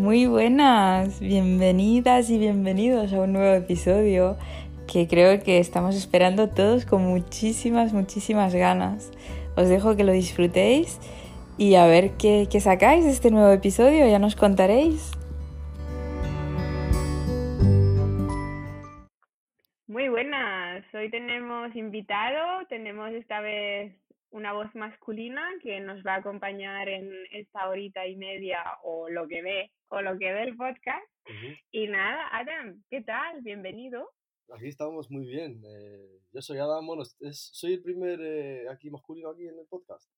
Muy buenas, bienvenidas y bienvenidos a un nuevo episodio que creo que estamos esperando todos con muchísimas, muchísimas ganas. Os dejo que lo disfrutéis y a ver qué, sacáis de este nuevo episodio, ya nos contaréis. Muy buenas, hoy tenemos invitado, tenemos esta vez una voz masculina que nos va a acompañar en esta horita y media o lo que ve o lo que ve el podcast. Y nada, Adam, ¿qué tal? Bienvenido. Aquí estamos muy bien. Eh, yo soy Adam, bueno, es, soy el primer eh, aquí masculino aquí en el podcast.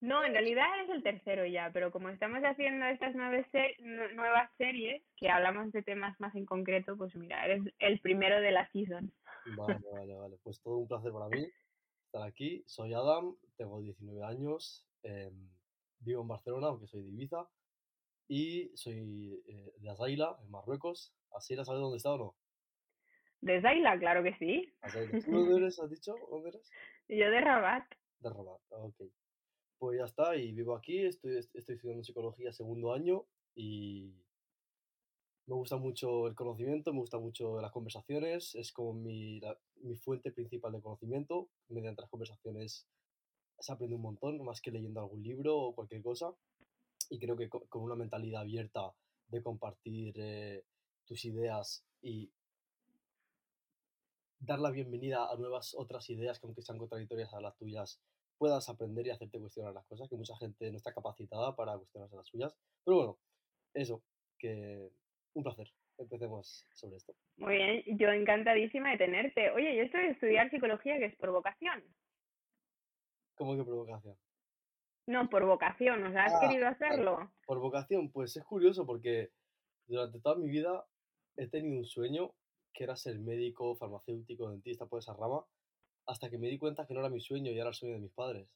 No, en realidad eres el tercero ya, pero como estamos haciendo estas nueve nuevas series que hablamos de temas más en concreto, pues mira, eres el primero de la season. Vale, vale, vale. Pues todo un placer para mí estar aquí. Soy Adam, tengo 19 años, em, vivo en Barcelona, aunque soy de Ibiza, y soy eh, de Azaila, en Marruecos. ¿Azaila sabes dónde está o no? De Azaila, claro que sí. ¿Tú dónde eres, has dicho? ¿Dónde eres? Yo de Rabat. De Rabat, ok. Pues ya está, y vivo aquí, estoy, estoy estudiando psicología segundo año y me gusta mucho el conocimiento, me gusta mucho las conversaciones, es como mi, mi fuente principal de conocimiento. Mediante las conversaciones se aprende un montón, más que leyendo algún libro o cualquier cosa. Y creo que con una mentalidad abierta de compartir eh, tus ideas y dar la bienvenida a nuevas otras ideas que aunque sean contradictorias a las tuyas, puedas aprender y hacerte cuestionar las cosas, que mucha gente no está capacitada para cuestionarse las suyas. Pero bueno, eso, que un placer. Empecemos sobre esto. Muy bien, yo encantadísima de tenerte. Oye, yo estoy de estudiar psicología, que es por vocación. ¿Cómo que por vocación? No, por vocación, o sea, ¿has ah, querido hacerlo? Por vocación, pues es curioso porque durante toda mi vida he tenido un sueño que era ser médico, farmacéutico, dentista, por esa rama, hasta que me di cuenta que no era mi sueño y era el sueño de mis padres.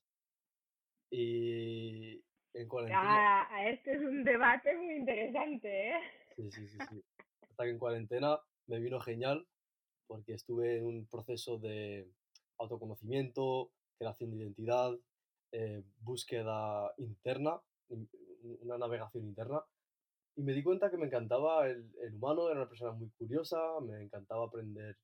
Y en cuarentena... Ah, este es un debate muy interesante, ¿eh? Sí, sí, sí, sí. Hasta que en cuarentena me vino genial porque estuve en un proceso de autoconocimiento, creación de identidad, eh, búsqueda interna, una navegación interna. Y me di cuenta que me encantaba el, el, humano, era una persona muy curiosa, me encantaba aprender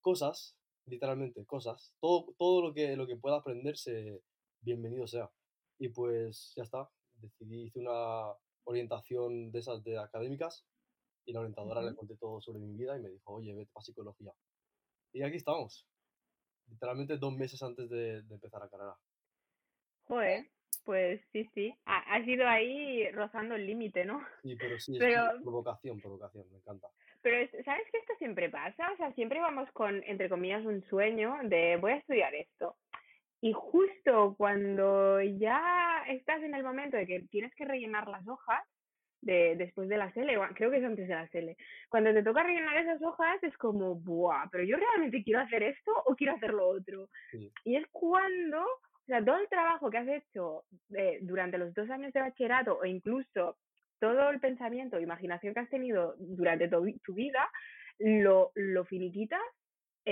cosas, literalmente cosas. Todo, todo lo, que, lo que pueda aprenderse, bienvenido sea. Y pues ya está, decidí, hice una, orientación de esas de académicas y la orientadora le conté todo sobre mi vida y me dijo, oye, vete para psicología. Y aquí estamos, literalmente dos meses antes de, empezar la carrera. Joder, pues sí, sí, ha, has ido ahí rozando el límite, ¿no? Sí, pero sí, es provocación, provocación, me encanta. Pero, ¿sabes que esto siempre pasa? O sea, siempre vamos con, entre comillas, un sueño de voy a estudiar esto. Y justo cuando ya estás en el momento de que tienes que rellenar las hojas, de, después de la SELE, creo que es antes de la SELE, cuando te toca rellenar esas hojas es como, ¡buah! Pero yo realmente quiero hacer esto o quiero hacer lo otro. Y es cuando, o sea, todo el trabajo que has hecho eh, durante los dos años de bachillerato o incluso todo el pensamiento, imaginación que has tenido durante tu, tu vida, lo, lo finiquitas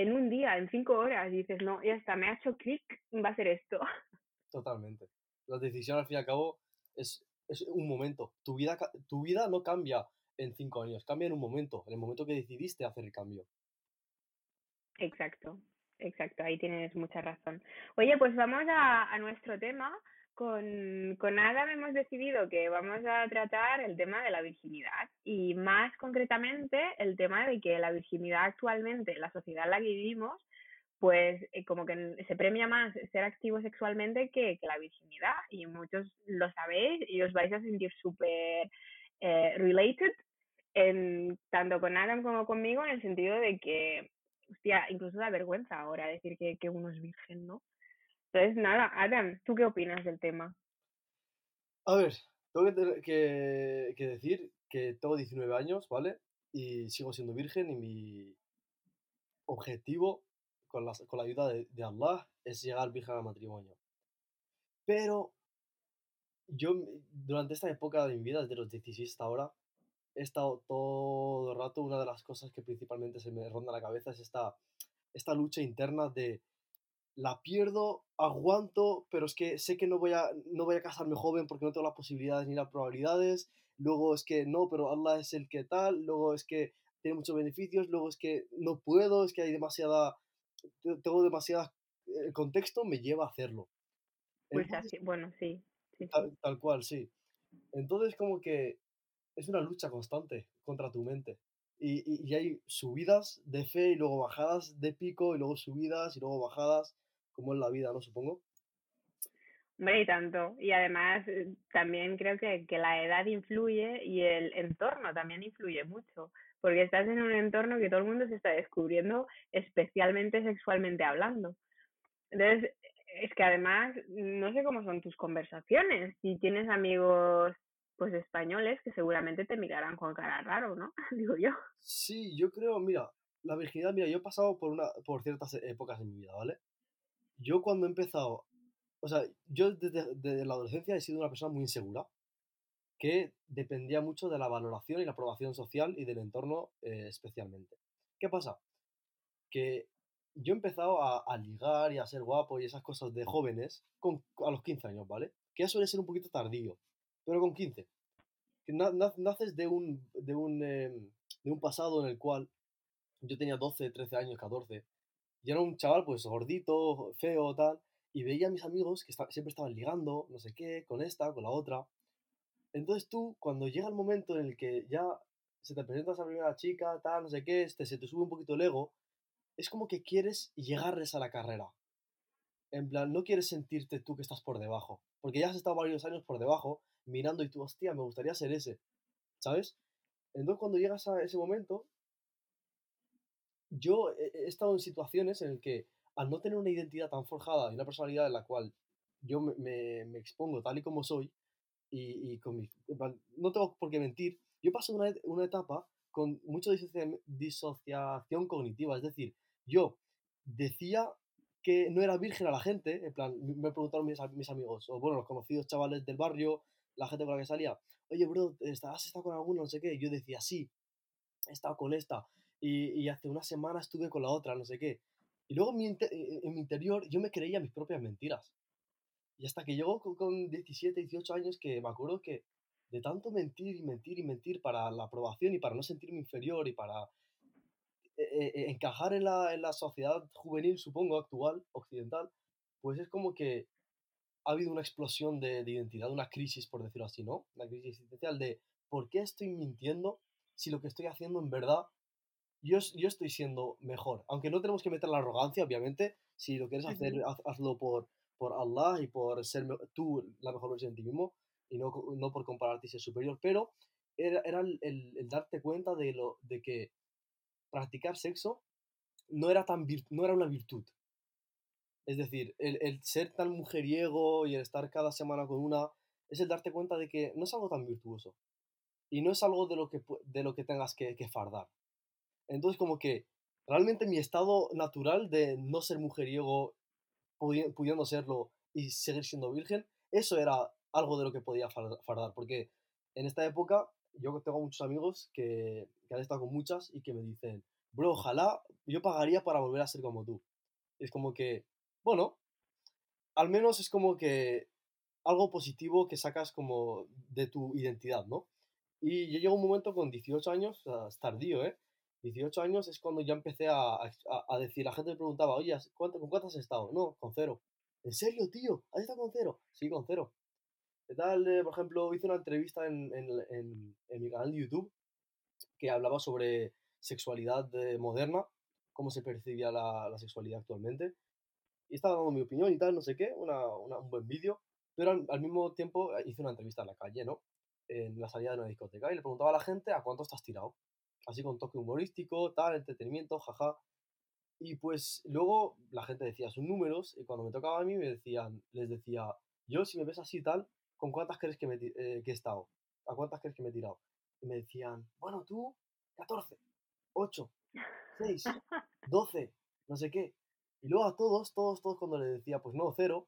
en un día, en cinco horas, dices, no, ya está, me ha hecho clic, va a ser esto. Totalmente. La decisión, al fin y al cabo, es, es un momento. Tu vida, tu vida no cambia en cinco años, cambia en un momento, en el momento que decidiste hacer el cambio. Exacto, exacto, ahí tienes mucha razón. Oye, pues vamos a, a nuestro tema, con, con Adam hemos decidido que vamos a tratar el tema de la virginidad y más concretamente el tema de que la virginidad actualmente, en la sociedad en la que vivimos, pues eh, como que se premia más ser activo sexualmente que, que, la virginidad y muchos lo sabéis y os vais a sentir súper eh, related tanto con Adam como conmigo en el sentido de que, hostia, incluso da vergüenza ahora decir que, que uno es virgen, ¿no? Entonces, nada, Adam, ¿tú qué opinas del tema? A ver, tengo que, que, decir que tengo 19 años, ¿vale? Y sigo siendo virgen y mi objetivo con la, con la ayuda de, Allah es llegar virgen al matrimonio. Pero yo durante esta época de mi vida, desde los 16 hasta ahora, he estado todo el rato, una de las cosas que principalmente se me ronda la cabeza es esta, esta lucha interna de la pierdo, aguanto, pero es que sé que no voy a, no voy a casarme joven porque no tengo las posibilidades ni las probabilidades. luego es que no, pero Allah es el que tal, luego es que tiene muchos beneficios, luego es que no puedo, es que hay demasiada, tengo demasiada, el contexto me lleva a hacerlo. Pues así, bueno, sí. Tal, cual, sí. Entonces como que es una lucha constante contra tu mente. Y, y, hay subidas de fe y luego bajadas de pico y luego subidas y luego bajadas, como en la vida, ¿no? Supongo. Hombre, y tanto. Y además eh, también creo que, que la edad influye y el entorno también influye mucho, porque estás en un entorno que todo el mundo se está descubriendo, especialmente sexualmente hablando. Entonces, es que además, no sé cómo son tus conversaciones. Si tienes amigos pues españoles que seguramente te mirarán con cara raro, ¿no? Digo yo. Sí, yo creo, mira, la virginidad, mira, yo he pasado por una por ciertas épocas en mi vida, ¿vale? Yo cuando he empezado o sea, yo desde, la adolescencia he sido una persona muy insegura, que dependía mucho de la valoración y la aprobación social y del entorno eh, especialmente. ¿Qué pasa? Que yo he empezado a, ligar y a ser guapo y esas cosas de jóvenes con, a los 15 años, ¿vale? Que ya suele ser un poquito tardío, pero con 15. Que naces de un, de, un, em, de un pasado en el cual yo tenía 12, 13 años, 14, y era un chaval pues gordito, feo, tal, y veía a mis amigos que siempre estaban ligando, no sé qué, con esta, con la otra. Entonces tú, cuando llega el momento en el que ya se te presenta esa primera chica, tal, no sé qué, este, se te sube un poquito el ego, es como que quieres llegarles a la carrera. En plan, no quieres sentirte tú que estás por debajo, porque ya has estado varios años por debajo mirando y tú, hostia, me gustaría ser ese, ¿sabes? Entonces cuando llegas a ese momento, yo he estado en situaciones en el que al no tener una identidad tan forjada y una personalidad en la cual yo me, me, expongo tal y como soy, y, y con mi, no tengo por qué mentir, yo paso una, una etapa con mucha disociación cognitiva, es decir, yo decía que no era virgen a la gente, en plan, me preguntaron mis, mis amigos, o bueno, los conocidos chavales del barrio, la gente con la que salía, oye, bro, ¿has estado con alguno? No sé qué. yo decía, sí, he estado con esta. Y, y, hace una semana estuve con la otra, no sé qué. Y luego en mi, eh, en mi interior yo me creía mis propias mentiras. Y hasta que llegó con, 17, 18 años que me acuerdo que de tanto mentir y mentir y mentir para la aprobación y para no sentirme inferior y para eh, eh, encajar en la, en la sociedad juvenil, supongo, actual, occidental, pues es como que ha habido una explosión de, de, identidad, una crisis, por decirlo así, ¿no? Una crisis existencial de ¿por qué estoy mintiendo si lo que estoy haciendo en verdad yo, yo estoy siendo mejor. Aunque no tenemos que meter la arrogancia, obviamente. Si lo quieres hacer, hazlo por, por Allah y por ser tú la mejor versión de ti mismo y no, no por compararte y ser superior. Pero era, era el, el, darte cuenta de, lo, de que practicar sexo no era, tan no era una virtud. Es decir, el, el, ser tan mujeriego y el estar cada semana con una es el darte cuenta de que no es algo tan virtuoso. Y no es algo de lo que, de lo que tengas que, que fardar. Entonces, como que realmente mi estado natural de no ser mujeriego, pudiendo serlo y seguir siendo virgen, eso era algo de lo que podía fardar. Porque en esta época yo tengo muchos amigos que, que han estado con muchas y que me dicen, bro, ojalá yo pagaría para volver a ser como tú. es como que, bueno, al menos es como que algo positivo que sacas como de tu identidad, ¿no? Y yo llego un momento con 18 años, es tardío, ¿eh? 18 años es cuando ya empecé a, a, decir, la gente me preguntaba, oye, ¿cuánto, ¿con cuánto has estado? No, con cero. ¿En serio, tío? ¿Has estado con cero? Sí, con cero. ¿Qué tal? Eh, por ejemplo, hice una entrevista en, en, en, mi canal de YouTube que hablaba sobre sexualidad eh, moderna, cómo se percibía la, la, sexualidad actualmente. Y estaba dando mi opinión y tal, no sé qué, una, un buen vídeo. Pero al, al, mismo tiempo eh, hice una entrevista en la calle, ¿no? En la salida de una discoteca y le preguntaba a la gente a cuánto estás tirado así con toque humorístico, tal, entretenimiento, jaja. Y pues luego la gente decía sus números y cuando me tocaba a mí me decían, les decía, yo si me ves así tal, ¿con cuántas crees que, me, eh, que he estado? ¿A cuántas crees que me he tirado? Y me decían, bueno, tú, 14, 8, 6, 12, no sé qué. Y luego a todos, todos, todos cuando les decía, pues no, cero,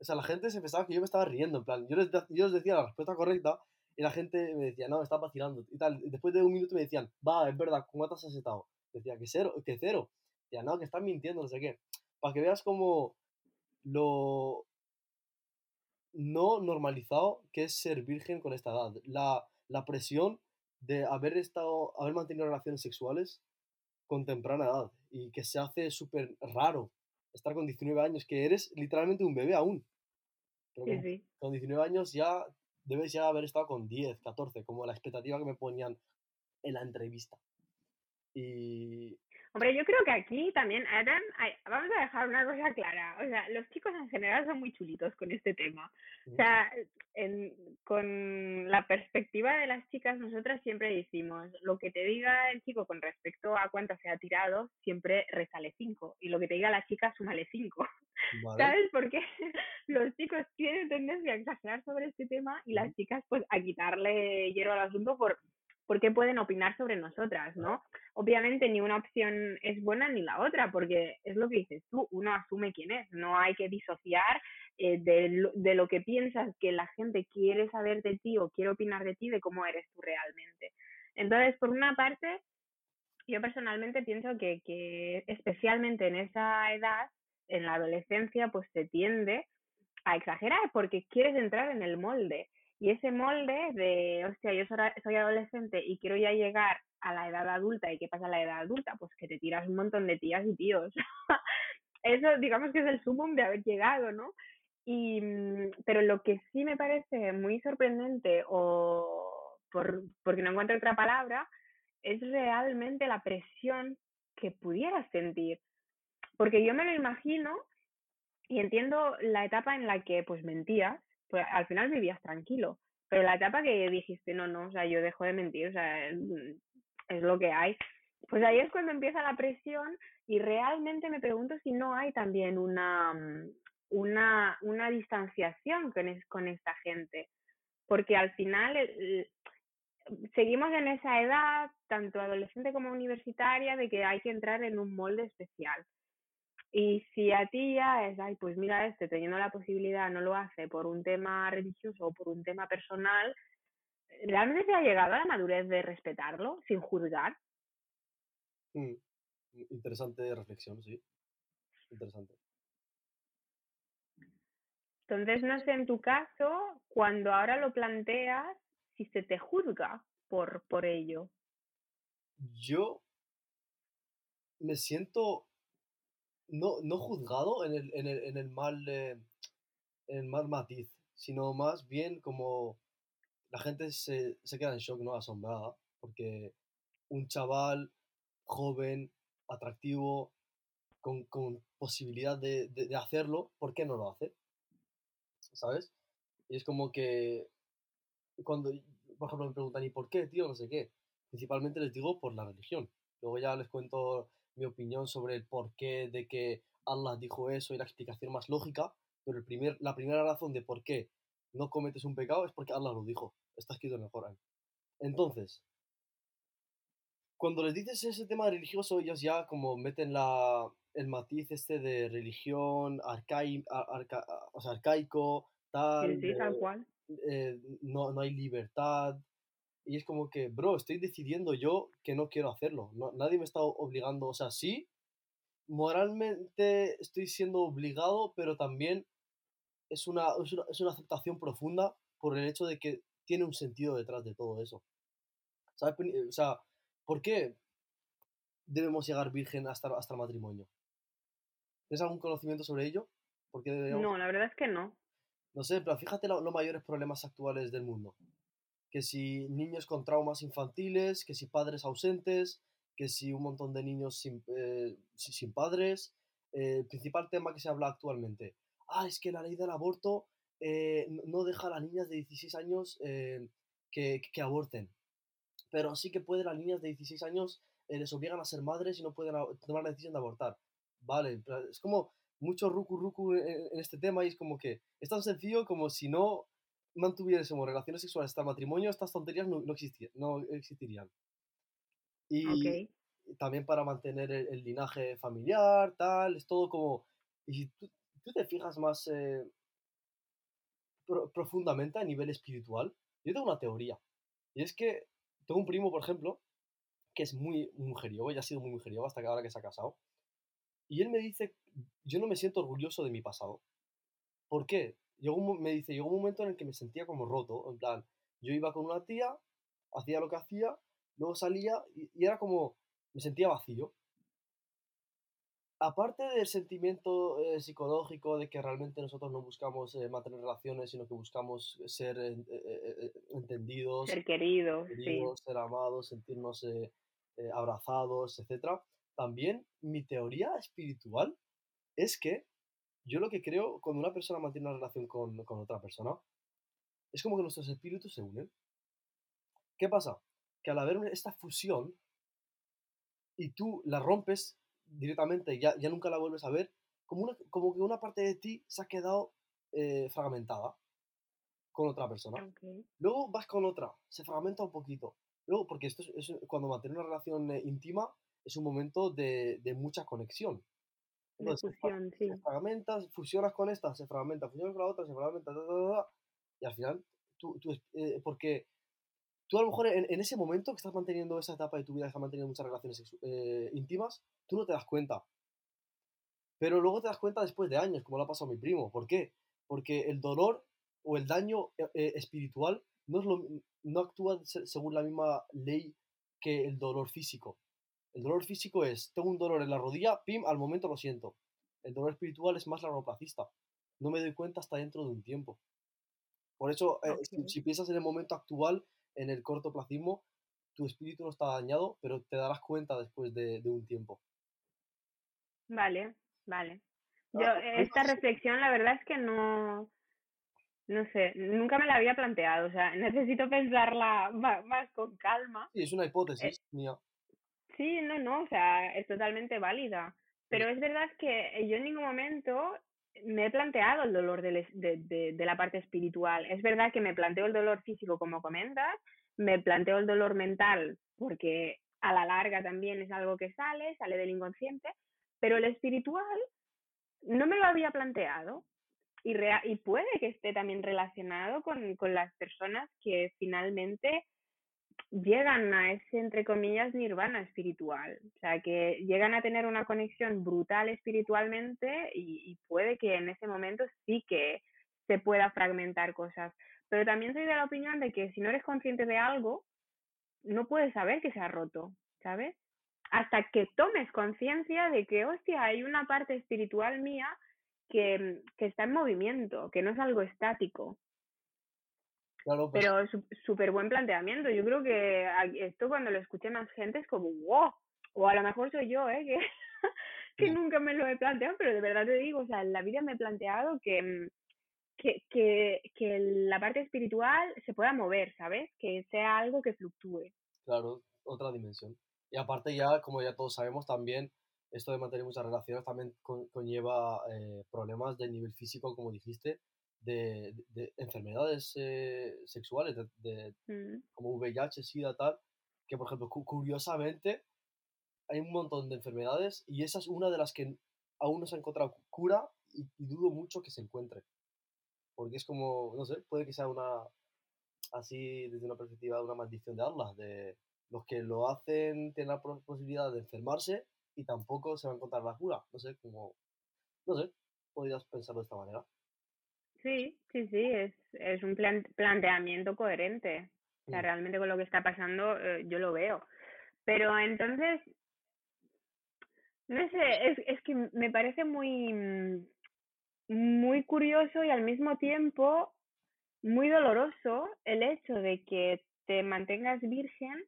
o sea, la gente se pensaba que yo me estaba riendo, en plan, yo les, yo les decía la respuesta correcta y la gente me decía, no, me estás vacilando y tal. Después de un minuto me decían, va, es verdad, ¿cuántas has estado? Decía, que cero, que cero. Decía, no, que estás mintiendo, no sé qué. Para que veas como lo no normalizado que es ser virgen con esta edad. La, la presión de haber estado, haber mantenido relaciones sexuales con temprana edad y que se hace súper raro estar con 19 años, que eres literalmente un bebé aún. Pero Sí, con, sí. con 19 años ya debes ya haber estado con 10, 14, como la expectativa que me ponían en la entrevista. Y Hombre, yo creo que aquí también, Adam, hay- vamos a dejar una cosa clara. O sea, los chicos en general son muy chulitos con este tema. O sea, en- con la perspectiva de las chicas, nosotras siempre decimos, lo que te diga el chico con respecto a cuánto se ha tirado, siempre resale 5. Y lo que te diga la chica, súmale 5. ¿Vale? ¿Sabes? Porque los chicos tienen tendencia a exagerar sobre este tema y las chicas, pues, a quitarle hierro al asunto por porque pueden opinar sobre nosotras, ¿no? Obviamente ni una opción es buena ni la otra, porque es lo que dices tú, uno asume quién es, no hay que disociar eh, de, lo, de lo que piensas que la gente quiere saber de ti o quiere opinar de ti, de cómo eres tú realmente. Entonces, por una parte, yo personalmente pienso que, que especialmente en esa edad, en la adolescencia, pues se tiende a exagerar porque quieres entrar en el molde. Y ese molde de, hostia, yo soy, adolescente y quiero ya llegar a la edad adulta, ¿y qué pasa a la edad adulta? Pues que te tiras un montón de tías y tíos. Eso, digamos que es el sumum de haber llegado, ¿no? Y, mm, pero lo que sí me parece muy sorprendente, o por, porque no encuentro otra palabra, es realmente la presión que pudieras sentir. Porque yo me lo imagino y entiendo la etapa en la que pues mentías, pues al final vivías tranquilo, pero la etapa que dijiste, no, no, o sea, yo dejo de mentir, o sea, es, es lo que hay. Pues ahí es cuando empieza la presión y realmente me pregunto si no hay también una, una, una distanciación con, es, con esta gente, porque al final el, seguimos en esa edad, tanto adolescente como universitaria, de que hay que entrar en un molde especial. Y si a ti ya es, ay, pues mira, este teniendo la posibilidad no lo hace por un tema religioso o por un tema personal, ¿realmente se ha llegado a la madurez de respetarlo sin juzgar? Mm, Interesante reflexión, sí. Interesante. Entonces, no sé en tu caso, cuando ahora lo planteas, si se te juzga por, por ello. Yo me siento no, no juzgado en el, en el, en el mal eh, en el mal matiz, sino más bien como la gente se, se queda en shock, ¿no? Asombrada, porque un chaval joven, atractivo, con, con posibilidad de, de, de, hacerlo, ¿por qué no lo hace? ¿Sabes? Y es como que cuando, por ejemplo, me preguntan, ¿y por qué, tío? No sé qué. Principalmente les digo por la religión. Luego ya les cuento mi opinión sobre el porqué de que Allah dijo eso y la explicación más lógica, pero el primer, la primera razón de por qué no cometes un pecado es porque Allah lo dijo. Está escrito en el Corán. Entonces, cuando les dices ese tema religioso, ellos ya como meten la, el matiz este de religión arcai, arca, o sea, arcaico, tal. Sí, sí, tal cual. Eh, no, no hay libertad. Y es como que, bro, estoy decidiendo yo que no quiero hacerlo. No, nadie me está obligando. O sea, sí, moralmente estoy siendo obligado, pero también es una, es una, es una aceptación profunda por el hecho de que tiene un sentido detrás de todo eso. ¿Sabes? O sea, ¿por qué debemos llegar virgen hasta, hasta el matrimonio? ¿Tienes algún conocimiento sobre ello? ¿Por qué deberíamos... No, la verdad es que no. No sé, pero fíjate los lo mayores problemas actuales del mundo. Que si niños con traumas infantiles, que si padres ausentes, que si un montón de niños sin, eh, sin padres. Eh, el principal tema que se habla actualmente. Ah, es que la ley del aborto eh, no deja a las niñas de 16 años que, que, aborten. Pero sí que puede las niñas de 16 años les obligan a ser madres y no pueden tomar la decisión de abortar. Vale, es como mucho ruku ruku en, este tema y es como que es tan sencillo como si no mantuviésemos relaciones sexuales hasta el matrimonio, estas tonterías no, no, existir, no existirían. Y okay. también para mantener el, el, linaje familiar, tal, es todo como... Y si tú, tú te fijas más eh, pro, profundamente a nivel espiritual, yo tengo una teoría. Y es que tengo un primo, por ejemplo, que es muy mujeriego, ya ha sido muy mujeriego hasta que ahora que se ha casado. Y él me dice, yo no me siento orgulloso de mi pasado. ¿Por qué? Llegó un, me dice, llegó un momento en el que me sentía como roto, en plan, yo iba con una tía hacía lo que hacía, luego salía y, y era como, me sentía vacío. Aparte del sentimiento eh, psicológico de que realmente nosotros no buscamos eh, mantener relaciones, sino que buscamos ser eh, entendidos, Ser querido, sí. queridos, ser amados, sentirnos abrazados, etc. También mi teoría espiritual es que yo lo que creo cuando una persona mantiene una relación con, con otra persona es como que nuestros espíritus se unen. ¿Qué pasa? Que al haber esta fusión y tú la rompes directamente, ya, ya nunca la vuelves a ver, como, una, como que una parte de ti se ha quedado eh, fragmentada con otra persona. Ok. Luego vas con otra, se fragmenta un poquito. Luego, porque esto es, es- cuando mantener una relación eh, íntima es un momento de, de mucha conexión. De fra- fusión, sí. se fragmenta, fusionas con esta, se fragmenta, fusionas con la otra, se fragmenta, ta, ta, ta, ta, y al final, tú, tú eh, porque tú a lo mejor en, en ese momento que estás manteniendo esa etapa de tu vida, que estás manteniendo muchas relaciones eh, íntimas, tú no te das cuenta. Pero luego te das cuenta después de años, como le ha pasado a mi primo. ¿Por qué? Porque el dolor o el daño eh, eh, espiritual no, es lo, no actúa se- según la misma ley que el dolor físico. El dolor físico es, tengo un dolor en la rodilla, pim, al momento lo siento. El dolor espiritual es más largoplacista. No me doy cuenta hasta dentro de un tiempo. Por eso, eh, si, Ok. si piensas en el momento actual, en el cortoplacismo, tu espíritu no está dañado, pero te darás cuenta después de, de un tiempo. Vale, vale. Ah, Yo, a mí esta reflexión, la verdad es que no, no sé, nunca me la había planteado. O sea, necesito pensarla más, con calma. Sí, es una Eh, hipótesis mía. Sí, no, no, o sea, es totalmente válida. Pero es verdad que yo en ningún momento me he planteado el dolor de, de, de la parte espiritual. Es verdad que me planteo el dolor físico, como comentas, me planteo el dolor mental, porque a la larga también es algo que sale, sale del inconsciente, pero el espiritual no me lo había planteado y, rea- y puede que esté también relacionado con, con las personas que finalmente llegan a ese, entre comillas, nirvana espiritual. O sea, que llegan a tener una conexión brutal espiritualmente y, puede que en ese momento sí que se pueda fragmentar cosas. Pero también soy de la opinión de que si no eres consciente de algo, no puedes saber que se ha roto, ¿sabes? Hasta que tomes conciencia de que, hostia, hay una parte espiritual mía que, que está en movimiento, que no es algo estático. Claro, pues, Pero su- súper buen planteamiento. Yo creo que esto cuando lo escuche más gente es como, wow. O a lo mejor soy yo, ¿eh? Que, que Sí. nunca me lo he planteado, pero de verdad te digo, o sea, en la vida me he planteado que, mm, que, que, que la parte espiritual se pueda mover, ¿sabes? Que sea algo que fluctúe. claro, otra dimensión. Y aparte ya, como ya todos sabemos, también esto de mantener muchas relaciones también con- conlleva eh, problemas de nivel físico, como dijiste, de, de- de enfermedades eh, sexuales, de, de- Mm. como VIH, SIDA, tal, que por ejemplo, cu- curiosamente, hay un montón de enfermedades y esa es una de las que aún no se ha encontrado cu- cura y, y dudo mucho que se encuentre. Porque es como, no sé, puede que sea una, así desde una perspectiva, una maldición de Allah, de los que lo hacen tienen la posibilidad de enfermarse y tampoco se va a encontrar la cura. No sé, como, no sé, podrías pensarlo de esta manera. Sí, sí, sí, es, es un plan- planteamiento coherente. O sea, Mm. realmente con lo que está pasando eh, yo lo veo. Pero entonces, no sé, es, es que me parece muy, mm, muy curioso y al mismo tiempo muy doloroso el hecho de que te mantengas virgen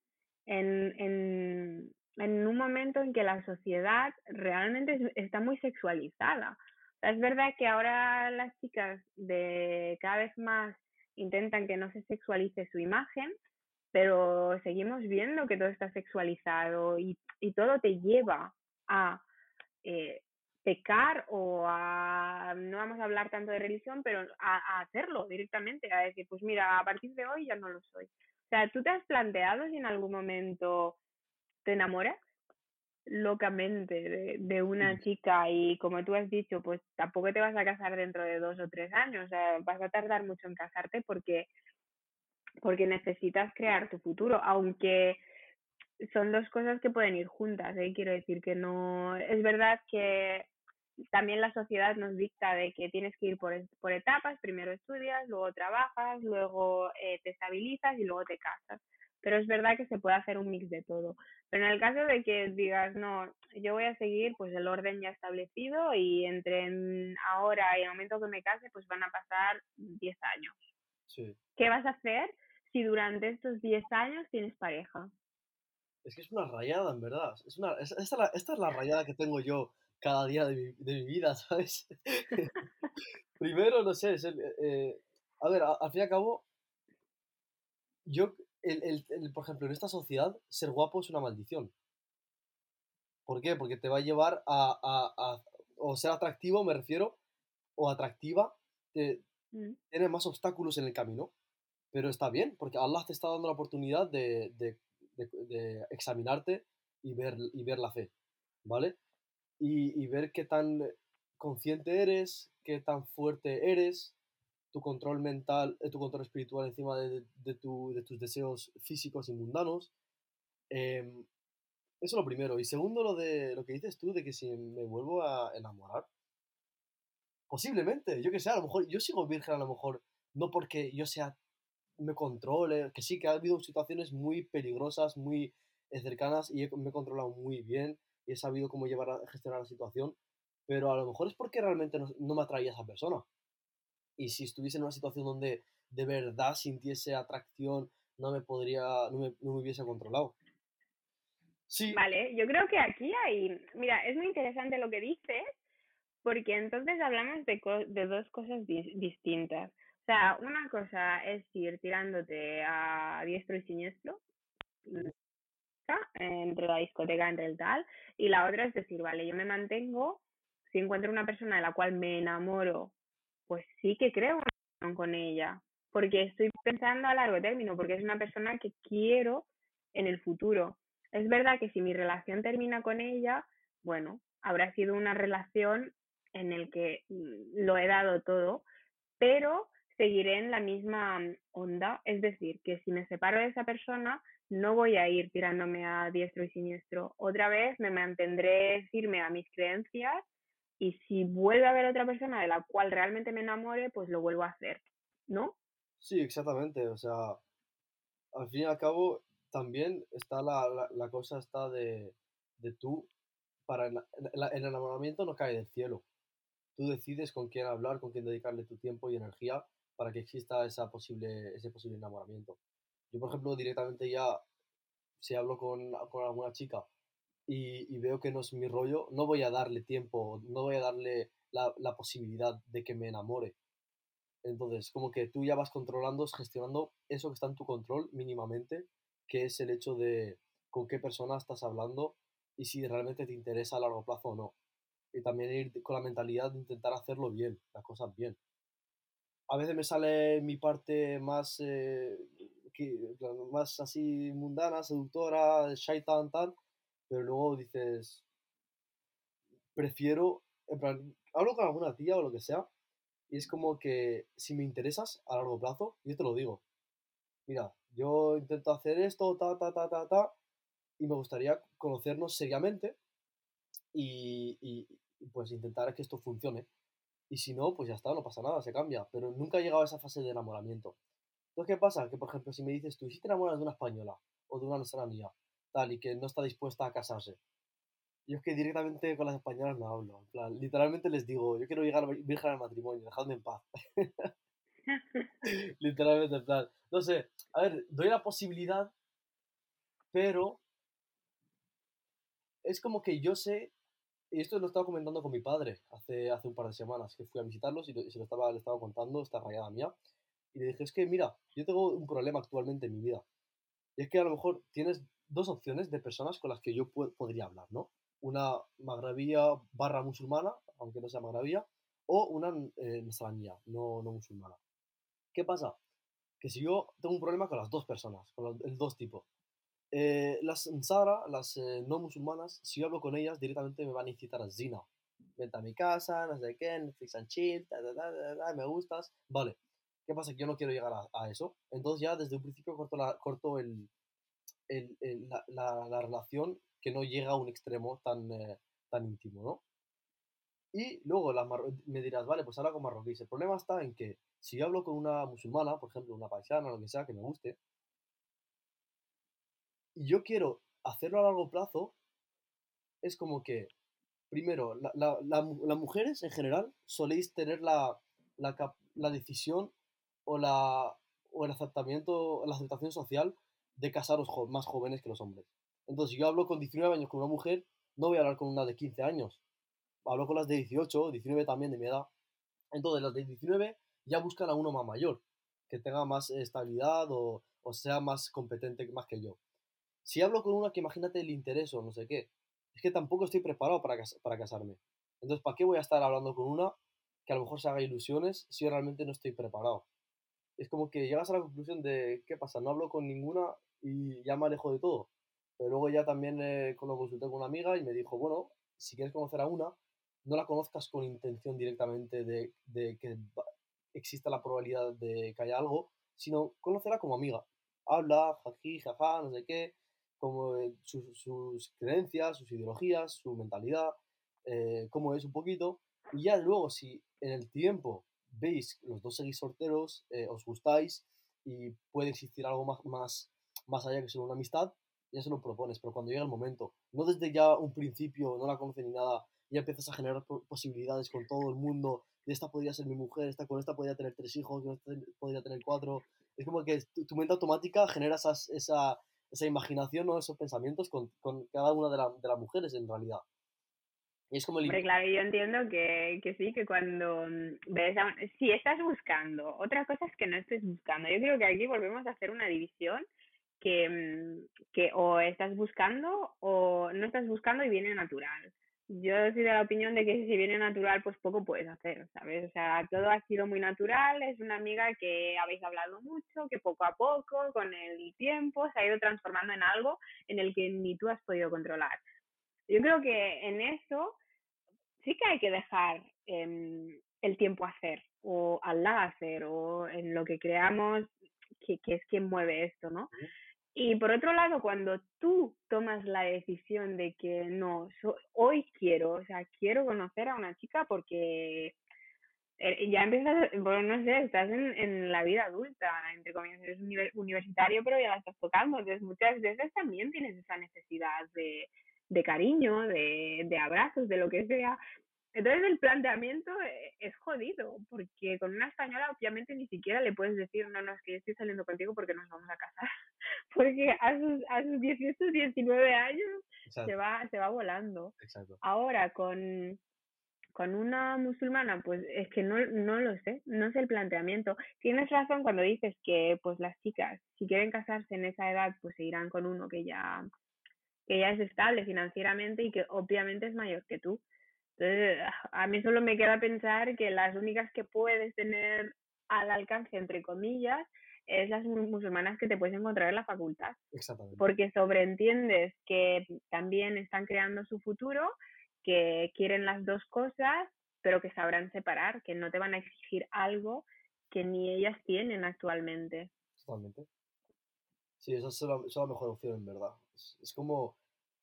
en, en, en un momento en que la sociedad realmente es- está muy sexualizada. Es verdad que ahora las chicas de cada vez más intentan que no se sexualice su imagen, pero seguimos viendo que todo está sexualizado y, y todo te lleva a eh, pecar o a, no vamos a hablar tanto de religión, pero a, a hacerlo directamente, a decir, pues mira, a partir de hoy ya no lo soy. O sea, ¿tú te has planteado si en algún momento te enamoras locamente de, de una chica y como tú has dicho, pues tampoco te vas a casar dentro de dos o tres años, o sea, vas a tardar mucho en casarte porque porque necesitas crear tu futuro, aunque son dos cosas que pueden ir juntas, ¿eh? quiero decir que no, es verdad que también la sociedad nos dicta de que tienes que ir por, por etapas, primero estudias, luego trabajas, luego eh, te estabilizas y luego te casas, pero es verdad que se puede hacer un mix de todo. Pero en el caso de que digas, no, yo voy a seguir pues el orden ya establecido y entre ahora y el momento que me case, pues van a pasar 10 años. Sí. ¿Qué vas a hacer si durante estos 10 años tienes pareja? Es que es una rayada, en verdad. Es una, esta, es la, esta es la rayada que tengo yo cada día de mi, de mi vida, ¿sabes? Primero, no sé, es el, eh, a ver, al fin y al cabo, yo, el, el, el, por ejemplo, en esta sociedad, ser guapo es una maldición. ¿Por qué? Porque te va a llevar a, a, a o ser atractivo, me refiero, o atractiva, te, Mm. tiene más obstáculos en el camino, pero está bien, porque Allah te está dando la oportunidad de, de, de, de examinarte y ver, y ver la fe, ¿vale? Y, y, ver qué tan consciente eres, qué tan fuerte eres, tu control mental, eh, tu control espiritual encima de, de, tu, de tus deseos físicos y mundanos. Eh, eso es lo primero. Y segundo, lo de lo que dices tú, de que si me vuelvo a enamorar, Posiblemente, yo que sé, a lo mejor yo sigo virgen a lo mejor, no porque yo sea, me controle, que sí, que ha habido situaciones muy peligrosas, muy eh, cercanas y he, me he controlado muy bien y he sabido cómo llevar a gestionar la situación, pero a lo mejor es porque realmente no, no me atraía esa persona. Y si estuviese en una situación donde de verdad sintiese atracción, no me podría, no me, no me hubiese controlado. Sí. Vale, yo creo que aquí hay, mira, es muy interesante lo que dices, porque entonces hablamos de, co de dos cosas di distintas. O sea, una cosa es ir tirándote a diestro y siniestro, entre la discoteca, entre el tal, y la otra es decir, vale, yo me mantengo, si encuentro una persona de la cual me enamoro, pues sí que creo con ella, porque estoy pensando a largo término, porque es una persona que quiero en el futuro. Es verdad que si mi relación termina con ella, bueno, habrá sido una relación en el que lo he dado todo, pero seguiré en la misma onda, es decir, que si me separo de esa persona, no voy a ir tirándome a diestro y siniestro. Otra vez me mantendré firme a mis creencias y si vuelve a haber otra persona de la cual realmente me enamore, pues lo vuelvo a hacer, ¿no? Sí, exactamente. O sea, al fin y al cabo, también está la, la, cosa está de, de tú, para el, el enamoramiento no cae del cielo tú decides con quién hablar, con quién dedicarle tu tiempo y energía para que exista esa posible, ese posible enamoramiento. Yo, por ejemplo, directamente ya, si hablo con, con alguna chica y, veo que no es mi rollo, no voy a darle tiempo, no voy a darle la, la posibilidad de que me enamore. Entonces, como que tú ya vas controlando, gestionando eso que está en tu control mínimamente, que es el hecho de con qué persona estás hablando y si realmente te interesa a largo plazo o no y también ir con la mentalidad de intentar hacerlo bien, las cosas bien. A veces me sale mi parte más, eh, más así mundana, seductora, shaitan, tal, pero luego dices, prefiero, en plan, hablo con alguna tía o lo que sea, y es como que si me interesas a largo plazo, yo te lo digo, mira, yo intento hacer esto, ta, ta, ta, ta, ta, y me gustaría conocernos seriamente y, y, pues intentar que esto funcione. Y si no, pues ya está, no pasa nada, se cambia. Pero nunca he llegado a esa fase de enamoramiento. Entonces, ¿qué pasa? Que, por ejemplo, si me dices tú, si te enamoras de una española o de una nostranía, tal, y que no está dispuesta a casarse, yo es que directamente con las españolas no hablo. En plan, literalmente les digo, yo quiero llegar virgen al matrimonio, dejadme en paz. literalmente, en plan. No sé, a ver, doy la posibilidad, pero es como que yo sé y esto lo estaba comentando con mi padre hace, hace un par de semanas, que fui a visitarlos y, se lo estaba, le estaba contando esta rayada mía. Y le dije, es que mira, yo tengo un problema actualmente en mi vida. Y es que a lo mejor tienes dos opciones de personas con las que yo podría hablar, ¿no? Una magravía barra musulmana, aunque no sea magravía, o una eh, no, no musulmana. ¿Qué pasa? Que si yo tengo un problema con las dos personas, con los, el dos tipos, eh, las Nsara, las eh, no musulmanas, si yo hablo con ellas, directamente me van a incitar a zina. Vente a mi casa, no sé qué, Netflix and chill, da, da, da, me gustas. Vale, ¿qué pasa? Que yo no quiero llegar a, a eso. Entonces ya desde un principio corto, la, corto el, el, el, la, la, la, relación que no llega a un extremo tan, eh, tan íntimo, ¿no? Y luego me dirás, vale, pues habla con marroquíes. El problema está en que si yo hablo con una musulmana, por ejemplo, una paisana, lo que sea, que me guste, y yo quiero hacerlo a largo plazo, es como que, primero, las mujeres en general soléis tener la, la decisión o, la, o el aceptamiento, la aceptación social de casaros más jóvenes que los hombres. Entonces, si yo hablo con 19 años con una mujer, no voy a hablar con una de 15 años. Hablo con las de 18, 19 también de mi edad. Entonces, las de 19 ya buscan a uno más mayor, que tenga más estabilidad o, o sea más competente más que yo. Si hablo con una que imagínate el interés o no sé qué, es que tampoco estoy preparado para, cas- para casarme. Entonces, ¿para qué voy a estar hablando con una que a lo mejor se haga ilusiones si yo realmente no estoy preparado? Es como que llegas a la conclusión de, ¿qué pasa? No hablo con ninguna y ya me alejo de todo. Pero luego ya también eh, lo consulté con una amiga y me dijo, bueno, si quieres conocer a una, no la conozcas con intención directamente de, que exista la probabilidad de que haya algo, sino conocerla como amiga. Habla, jají, jaja, no sé qué, como eh, sus, sus creencias, sus ideologías, su mentalidad, eh, cómo es un poquito. Y ya luego, si en el tiempo veis, los dos seguís solteros, eh, os gustáis y puede existir algo más, más, más allá que solo una amistad, ya se lo propones. Pero cuando llega el momento, no desde ya un principio, no la conoces ni nada, ya empiezas a generar po- posibilidades con todo el mundo. De esta podría ser mi mujer, esta con esta podría tener tres hijos, con esta podría tener cuatro. Es como que tu, tu mente automática genera esas- esa, esa imaginación o esos pensamientos con, con cada una de, la- de las mujeres en realidad. Es como el... Hombre, claro, yo entiendo que, que sí, que cuando mm, ves a si estás buscando, otra cosa es que no estés buscando. Yo creo que aquí volvemos a hacer una división que, mm, que o estás buscando o no estás buscando y viene natural. Yo soy de la opinión de que si viene natural, pues poco puedes hacer, ¿sabes? O sea, todo ha sido muy natural, es una amiga que habéis hablado mucho, que poco a poco, con el tiempo, se ha ido transformando en algo en el que ni tú has podido controlar. Yo creo que en eso sí que hay que dejar em, el tiempo hacer, o Allah hacer, o en lo que creamos que, que es quien mueve esto, ¿no? Y por otro lado, cuando tú tomas la decisión de que no, so- hoy quiero, o sea, quiero conocer a una chica porque eh, ya empiezas, bueno, no sé, estás en, en la vida adulta, entre comillas, eres univer- universitario, pero ya la estás tocando, entonces muchas veces también tienes esa necesidad de, de cariño, de, de abrazos, de lo que sea. Entonces el planteamiento eh, es jodido, porque con una española obviamente ni siquiera le puedes decir, no, no, es que yo estoy saliendo contigo porque nos vamos a casar, porque a sus, a sus 18, 19 años se va, se va volando. exacto. Ahora con, con una musulmana, pues es que no, no lo sé, no sé el planteamiento. Tienes razón cuando dices que pues las chicas, si quieren casarse en esa edad, pues se irán con uno que ya, que ya es estable financieramente y que obviamente es mayor que tú. Entonces, a mí solo me queda pensar que las únicas que puedes tener al alcance, entre comillas, es las mu- musulmanas que te puedes encontrar en la facultad Exactamente. porque sobreentiendes que también están creando su futuro, que quieren las dos cosas, pero que sabrán separar, que no te van a exigir algo que ni ellas tienen actualmente. Totalmente. Sí, esa es la, esa es la mejor opción, en verdad. Es, como,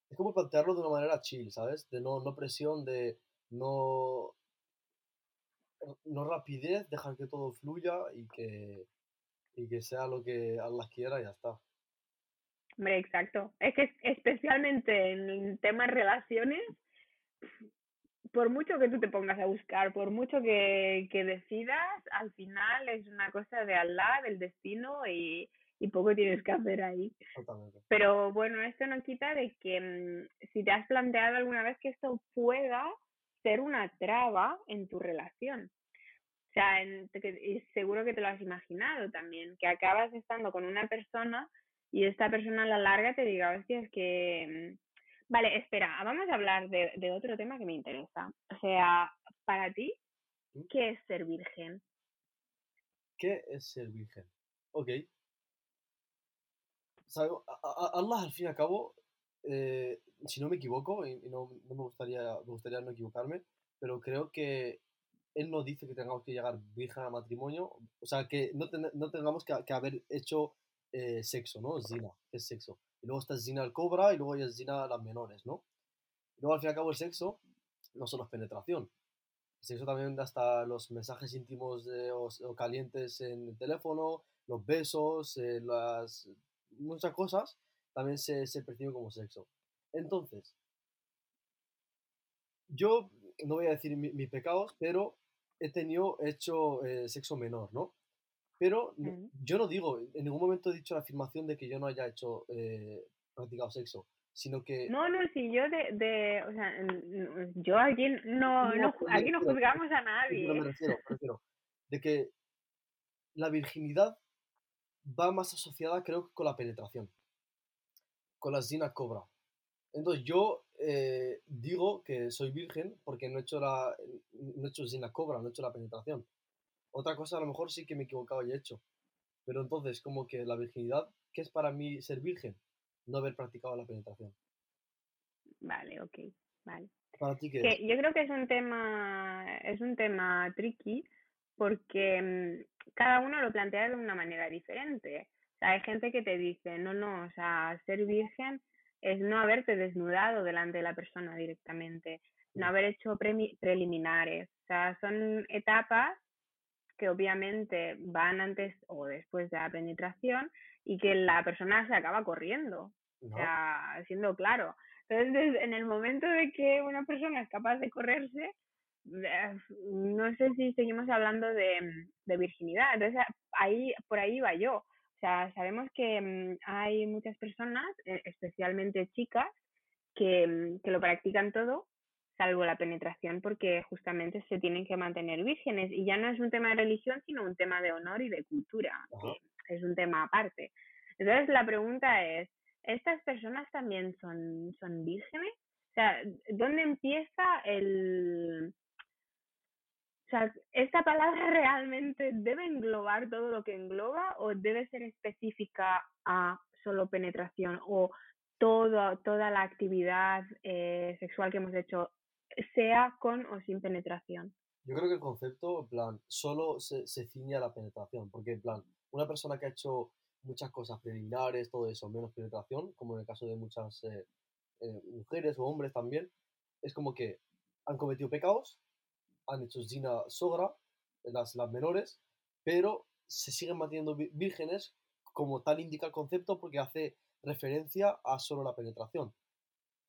es como plantearlo de una manera chill, ¿sabes? De no, no presión, de no, no rapidez, dejar que todo fluya y que, y que sea lo que Allah quiera y ya está. Hombre, exacto. Es que especialmente en temas relaciones, por mucho que tú te pongas a buscar, por mucho que, que decidas, al final es una cosa de Allah, del destino y, y poco tienes que hacer ahí. Totalmente. Pero bueno, esto no quita de que mm, si te has planteado alguna vez que esto pueda ser una traba en tu relación. O sea, en- que- seguro que te lo has imaginado también, que acabas estando con una persona y esta persona a la larga te diga, hostia, es que... mm, Vale, espera, vamos a hablar de, de otro tema que me interesa. O sea, para ti, ¿Mm? ¿qué es ser virgen? ¿Qué es ser virgen? Ok. ¿Sabe? A- a- Allah, al fin y al cabo, eh, si no me equivoco, y, y no, no me, gustaría, me gustaría no equivocarme, pero creo que Él no dice que tengamos que llegar virgen al matrimonio, o sea, que no, ten- no tengamos que, que haber hecho eh, sexo, ¿no? Zina, es sexo. Y luego está Zina al cobra y luego ya Zina a las menores, ¿no? Y luego al fin y al cabo el sexo no solo es penetración. El sexo también hasta los mensajes íntimos de- o, o calientes en el teléfono, los besos, eh, las muchas cosas también se, se percibe como sexo. Entonces, yo no voy a decir mi- mis pecados, pero he tenido, he hecho eh, sexo menor, ¿no? Pero yo no digo, en ningún momento he dicho la afirmación de que yo no haya hecho, eh, practicado sexo, sino que... No, no, sí, yo de, de o sea, yo aquí no, No, no, pero aquí no juzgamos a nadie. me refiero, me refiero, de que la virginidad va más asociada, creo, que con la penetración, con la zina cobra. Entonces yo eh, digo que soy virgen porque no he hecho la no he hecho zina cobra, no he hecho la penetración. Otra cosa a lo mejor sí que me he equivocado y he hecho. Pero entonces, como que la virginidad, ¿qué es para mí ser virgen? No haber practicado la penetración. Vale, ok, vale. Para ti. Que yo creo que es un tema, es un tema tricky porque mm, cada uno lo plantea de una manera diferente. O sea, hay gente que te dice, no, no, o sea, ser virgen es no haberte desnudado delante de la persona directamente, no haber hecho preliminares. O sea, son etapas que obviamente van antes o después de la penetración y que la persona se acaba corriendo. O sea, siendo claro. Entonces, en el momento de que una persona es capaz de correrse, no sé si seguimos hablando de, de virginidad. Entonces, ahí, por ahí va yo. O sea, sabemos que mm, hay muchas personas, eh, especialmente chicas, que, mm, que lo practican todo, salvo la penetración, porque justamente se tienen que mantener vírgenes. Y ya no es un tema de religión, sino un tema de honor y de cultura, Ajá. que es un tema aparte. Entonces, la pregunta es, ¿estas personas también son, son vírgenes? O sea, ¿dónde empieza el... O sea, ¿esta palabra realmente debe englobar todo lo que engloba o debe ser específica a solo penetración o todo, toda la actividad eh, sexual que hemos hecho, sea con o sin penetración? Yo creo que el concepto, en plan, solo se, se ciñe a la penetración, porque en plan, una persona que ha hecho muchas cosas preliminares, todo eso, menos penetración, como en el caso de muchas eh, eh, mujeres o hombres también, es como que han cometido pecados, han hecho zina sogra, las, las menores, pero se siguen manteniendo vírgenes, como tal indica el concepto, porque hace referencia a solo la penetración.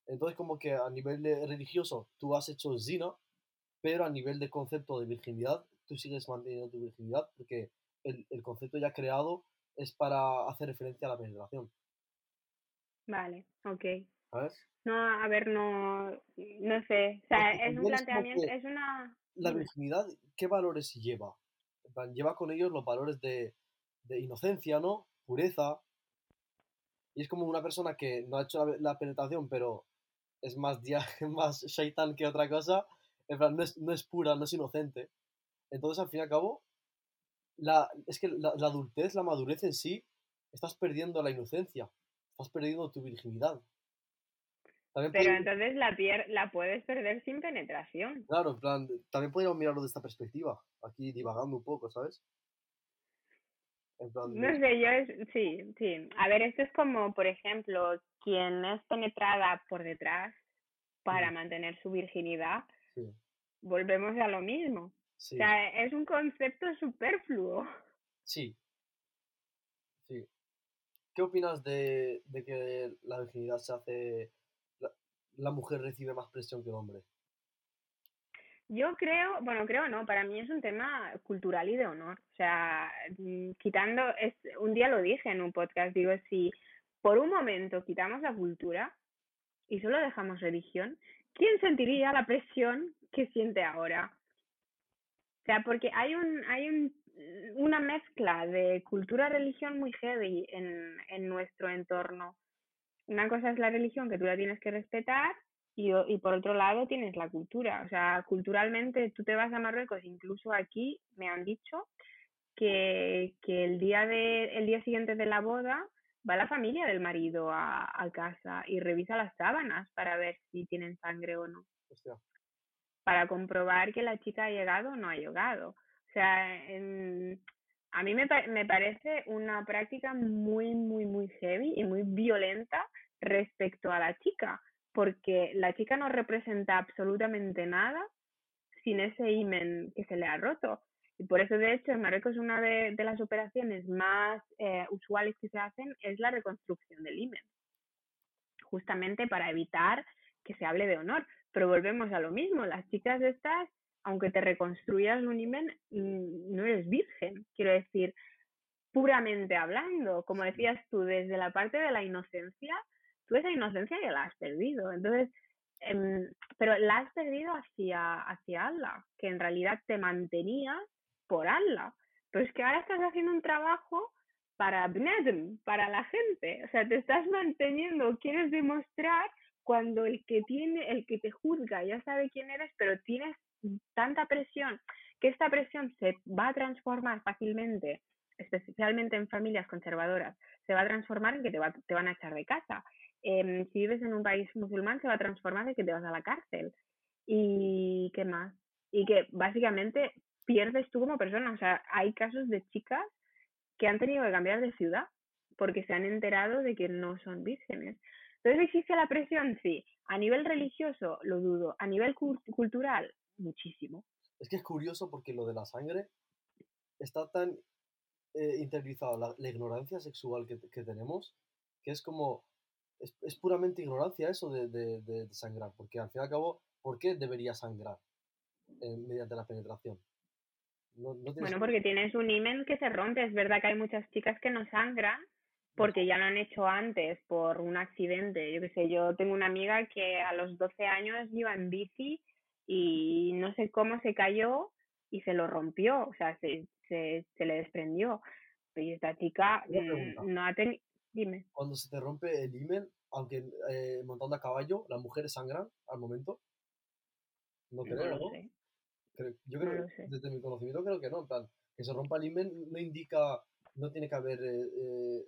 Entonces, como que a nivel de- religioso, tú has hecho zina, pero a nivel de concepto de virginidad, tú sigues manteniendo tu virginidad porque el, el concepto ya creado es para hacer referencia a la penetración, Vale, ok. ¿sabes? No, a ver, no, no sé. O sea, es un es planteamiento, que es una... La virginidad, ¿qué valores lleva? En plan, lleva con ellos los valores de, de inocencia, ¿no? Pureza. Y es como una persona que no ha hecho la, la penetración, pero es más, dia- más shaitan que otra cosa. En plan, no es, no es pura, no es inocente. Entonces, al fin y al cabo, la, es que la, la adultez, la madurez en sí, estás perdiendo la inocencia. Estás perdiendo tu virginidad. También Pero entonces la pier la puedes perder sin penetración. Claro, en plan, también podríamos mirarlo de esta perspectiva, aquí divagando un poco, ¿sabes? En plan, No sé, yo es, sí, sí. A ver, esto es como, por ejemplo, quien es penetrada por detrás para mantener su virginidad, sí, volvemos a lo mismo. sí, O sea, es un concepto superfluo. sí, sí. ¿Qué opinas de, de que la virginidad se hace, la, mujer recibe más presión que el hombre? Yo creo, bueno, creo no, para mí es un tema cultural y de honor. O sea, mm, quitando, es, un día lo dije en un podcast, digo, si por un momento quitamos la cultura y solo dejamos religión, ¿quién sentiría la presión que siente ahora? O sea, porque hay un, hay un, una mezcla de cultura-religión muy heavy en, en nuestro entorno. Una cosa es la religión que tú la tienes que respetar y, por otro lado tienes la cultura. O sea, culturalmente tú te vas a Marruecos, incluso aquí me han dicho que, que el día de, el día siguiente de la boda va la familia del marido a, a casa y revisa las sábanas para ver si tienen sangre o no, Hostia, para comprobar que la chica ha llegado o no ha llegado. O sea, en- a mí me, me parece una práctica muy, muy, muy heavy y muy violenta respecto a la chica, porque la chica no representa absolutamente nada sin ese imen que se le ha roto. Y por eso, de hecho, en Marruecos una de, de las operaciones más eh, usuales que se hacen es la reconstrucción del imen. justamente para evitar que se hable de honor. Pero volvemos a lo mismo, las chicas estas, aunque te reconstruyas un imen, mm, no eres virgen. Quiero decir, puramente hablando, como decías tú, desde la parte de la inocencia, tú esa inocencia ya la has perdido. Entonces, em, pero la has perdido hacia, hacia Allah, que en realidad te mantenía por Allah. Pero es que ahora estás haciendo un trabajo para para la gente. O sea, te estás manteniendo, quieres demostrar cuando el que tiene, el que te juzga ya sabe quién eres, pero tienes tanta presión que esta presión se va a transformar fácilmente especialmente en familias conservadoras, se va a transformar en que te, va, te van a echar de casa. Em, si vives en un país musulmán, se va a transformar en que te vas a la cárcel. ¿Y qué más? Y que básicamente pierdes tú como persona. O sea, hay casos de chicas que han tenido que cambiar de ciudad porque se han enterado de que no son vírgenes. Entonces, ¿existe la presión? Sí. A nivel religioso, lo dudo. A nivel cultural, muchísimo. Es que es curioso porque lo de la sangre está tan eh, interiorizado la, ignorancia sexual que, que, tenemos, que es como, es, es puramente ignorancia eso de, de, de, sangrar, porque al fin y al cabo, ¿por qué debería sangrar eh, mediante la penetración? No, bueno, porque tienes un imen que se rompe, es verdad que hay muchas chicas que no sangran porque ya lo han hecho antes por un accidente, yo qué sé, yo tengo una amiga que a los 12 años iba en bici y no sé cómo se cayó y se lo rompió, o sea, se, se, se le desprendió. Y esta chica mm, no ha tenido... Dime. Cuando se te rompe el email, aunque eh, montando a caballo, las mujeres sangran al momento. No creo, ¿no? yo creo, que desde mi conocimiento creo que no, en plan, que se rompa el email no indica, no tiene que haber eh, eh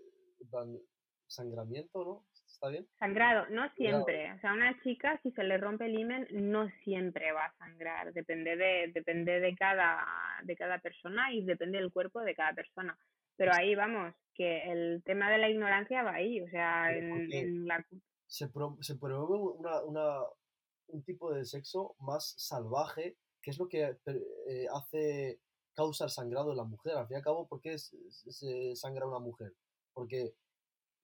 sangramiento, ¿no? ¿Está bien? Sangrado, no siempre. O sea, una chica, si se le rompe el himen, no siempre va a sangrar. Depende de, depende de cada, de cada persona y depende del cuerpo de cada persona. Pero ahí vamos, que el tema de la ignorancia va ahí. O sea, en, la... Se, se promueve una, una, un tipo de sexo más salvaje, que es lo que eh, hace causa el sangrado en la mujer. Al fin y al cabo, ¿por qué se sangra una mujer? Porque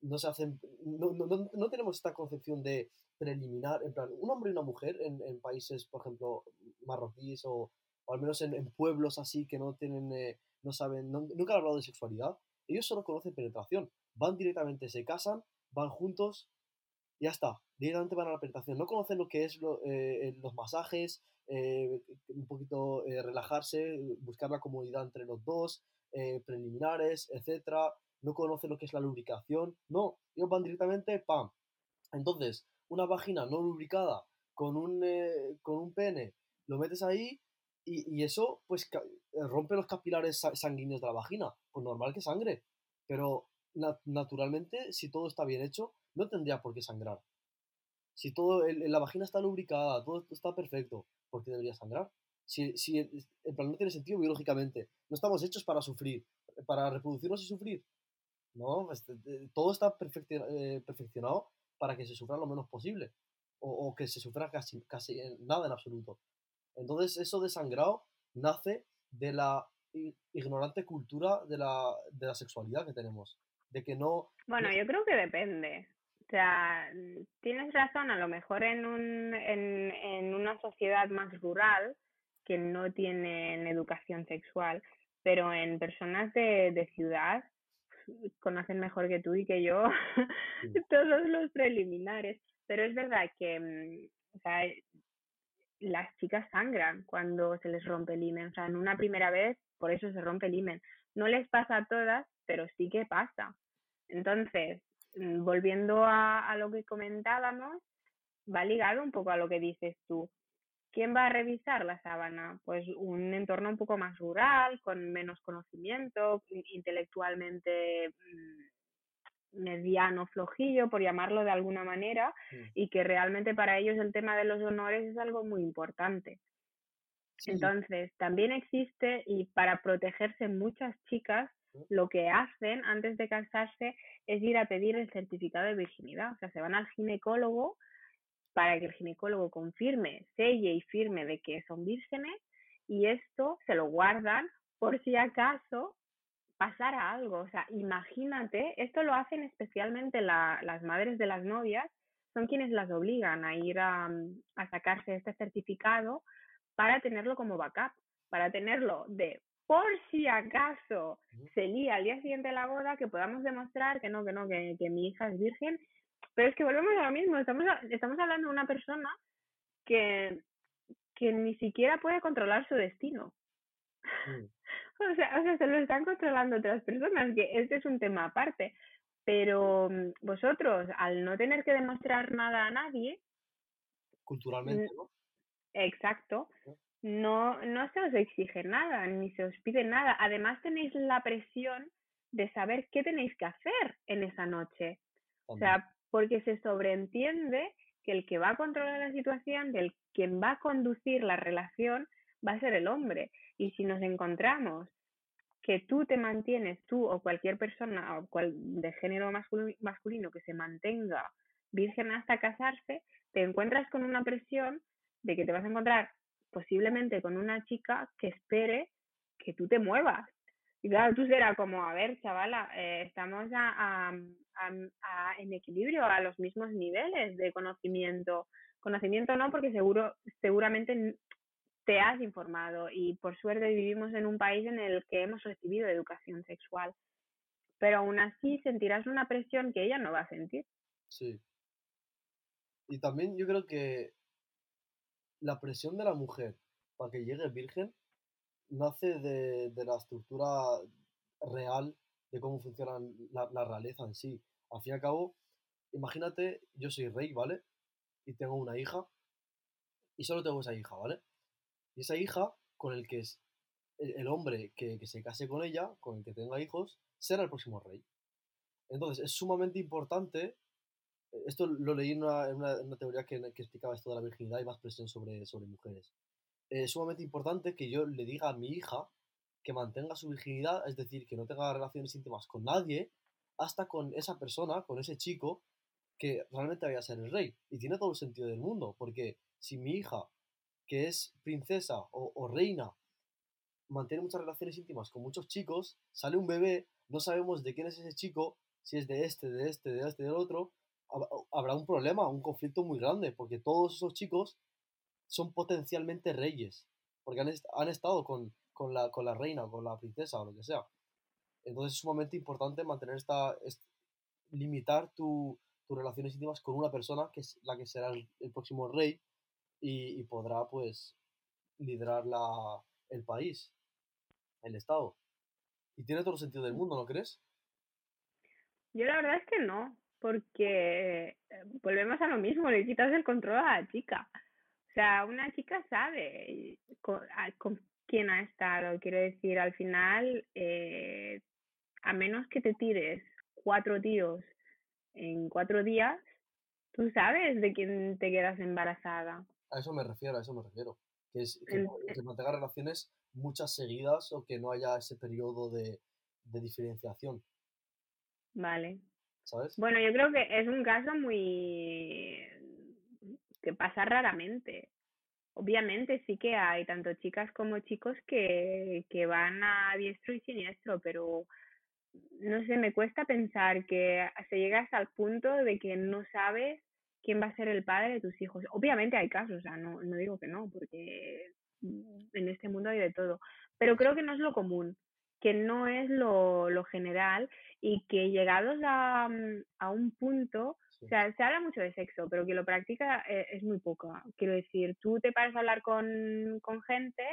no se hacen, no, no, no, tenemos esta concepción de preliminar, en plan, un hombre y una mujer en, en países, por ejemplo, marroquíes o, o al menos en, pueblos así que no tienen, eh, no saben, nunca han hablado de sexualidad, ellos solo conocen penetración, van directamente, se casan, van juntos, y ya está, directamente van a la penetración, no conocen lo que es eh, los masajes, eh, un poquito relajarse, buscar la comodidad entre los dos, preliminares, etcétera, no conoce lo que es la lubricación, no, ellos van directamente, ¡pam! Entonces, una vagina no lubricada con un, eh, con un pene, lo metes ahí y, eso pues eh, rompe los capilares sanguíneos de la vagina, pues normal que sangre, pero naturalmente si todo está bien hecho, no tendría por qué sangrar. Si todo, la vagina está lubricada, todo está perfecto, ¿por qué debería sangrar? Si, si en plan no tiene sentido biológicamente, no estamos hechos para sufrir, para reproducirnos y sufrir, ¿no? Este, todo está eh, perfeccionado para que se sufra lo menos posible o, que se sufra casi, casi nada en absoluto. Entonces eso de sangrado nace de la ignorante cultura de la, de la sexualidad que tenemos. De que no... Bueno, yo creo que depende. O sea, tienes razón, a lo mejor en, un, en, en una sociedad más rural que no tienen educación sexual, pero en personas de, de ciudad conocen mejor que tú y que yo todos los preliminares. Pero es verdad que mm, o sea, las chicas sangran cuando se les rompe el himen. O sea, en una primera vez, por eso se rompe el himen. No les pasa a todas, pero sí que pasa. Entonces, mm, volviendo a, a lo que comentábamos, va ligado un poco a lo que dices tú. ¿Quién va a revisar la sábana? Pues un entorno un poco más rural, con menos conocimiento, intelectualmente mm, mediano, flojillo, por llamarlo de alguna manera, y que realmente para ellos el tema de los honores es algo muy importante. Entonces, también existe, y para protegerse muchas chicas, lo que hacen antes de casarse es ir a pedir el certificado de virginidad. O sea, se van al ginecólogo para que el ginecólogo confirme, selle y firme de que son vírgenes y esto se lo guardan por si acaso pasara algo. O sea, imagínate, esto lo hacen especialmente las madres de las novias son quienes las obligan a ir a, a sacarse este certificado para tenerlo como backup, para tenerlo de por si acaso se lía al día siguiente de la boda, que podamos demostrar que no, que no, que, que mi hija es virgen. Pero es que volvemos a lo mismo, estamos, estamos hablando de una persona que, que ni siquiera puede controlar su destino. Mm. o, sea, o sea, se lo están controlando otras personas, que este es un tema aparte. Pero mm, vosotros, al no tener que demostrar nada a nadie... Culturalmente, ¿no? Exacto no, no se os exige nada, ni se os pide nada. Además tenéis la presión de saber qué tenéis que hacer en esa noche. O sea, porque se sobreentiende que el que va a controlar la situación, del quien va a conducir la relación, va a ser el hombre. Y si nos encontramos que tú te mantienes, tú o cualquier persona o cual, de género masculino que se mantenga virgen hasta casarse, te encuentras con una presión de que te vas a encontrar posiblemente con una chica que espere que tú te muevas. Y claro, tú serás como, a ver, chavala, eh, estamos a, en equilibrio, a los mismos niveles de conocimiento. Conocimiento no, porque seguro, seguramente te has informado y por suerte vivimos en un país en el que hemos recibido educación sexual. Pero aún así sentirás una presión que ella no va a sentir. Sí. Y también yo creo que la presión de la mujer para que llegue virgen nace de, de la estructura real de cómo funciona la, la, realeza en sí. Al fin y al cabo, imagínate, yo soy rey, ¿vale? Y tengo una hija, y solo tengo esa hija, ¿vale? Y esa hija, con el que es el, hombre que, que, se case con ella, con el que tenga hijos, será el próximo rey. Entonces, es sumamente importante esto lo leí en una, una, teoría que, que, explicaba esto de la virginidad y más presión sobre, sobre mujeres. Es sumamente importante que yo le diga a mi hija que mantenga su virginidad, es decir, que no tenga relaciones íntimas con nadie, hasta con esa persona, con ese chico, que realmente vaya a ser el rey. Y tiene todo el sentido del mundo, porque si mi hija, que es princesa o, o reina, mantiene muchas relaciones íntimas con muchos chicos, sale un bebé, no sabemos de quién es ese chico, si es de este, de este, de este, del otro, habrá un problema, un conflicto muy grande, porque todos esos chicos son potencialmente reyes, porque han, han estado con, con, la, con la reina o con la princesa o lo que sea. Entonces es sumamente importante mantener esta, limitar tu, tus relaciones íntimas con una persona que es la que será el, próximo rey y, y, podrá pues liderar la, el país, el Estado. Y tiene todo el sentido del mundo, ¿no crees? Yo la verdad es que no porque eh, volvemos a lo mismo, le quitas el control a la chica. Sea, una chica sabe con, quién ha estado. Quiero decir, al final, eh, a menos que te tires cuatro tíos en cuatro días, tú sabes de quién te quedas embarazada. A eso me refiero, a eso me refiero. Que, es, que, que mantenga relaciones muchas seguidas o que no haya ese periodo de, de diferenciación. Vale, bueno, yo creo que es un caso muy que pasa raramente. Obviamente sí que hay tanto chicas como chicos que, que van a diestro y siniestro, pero no sé, me cuesta pensar que se llega hasta el punto de que no sabes quién va a ser el padre de tus hijos. Obviamente hay casos, o sea, no, no digo que no, porque en este mundo hay de todo, pero creo que no es lo común que no es lo, lo general y que llegados a, mm, a un punto, o sea, se habla mucho de sexo, pero que lo practica eh, es, muy poco. Quiero decir, tú te paras a hablar con, con gente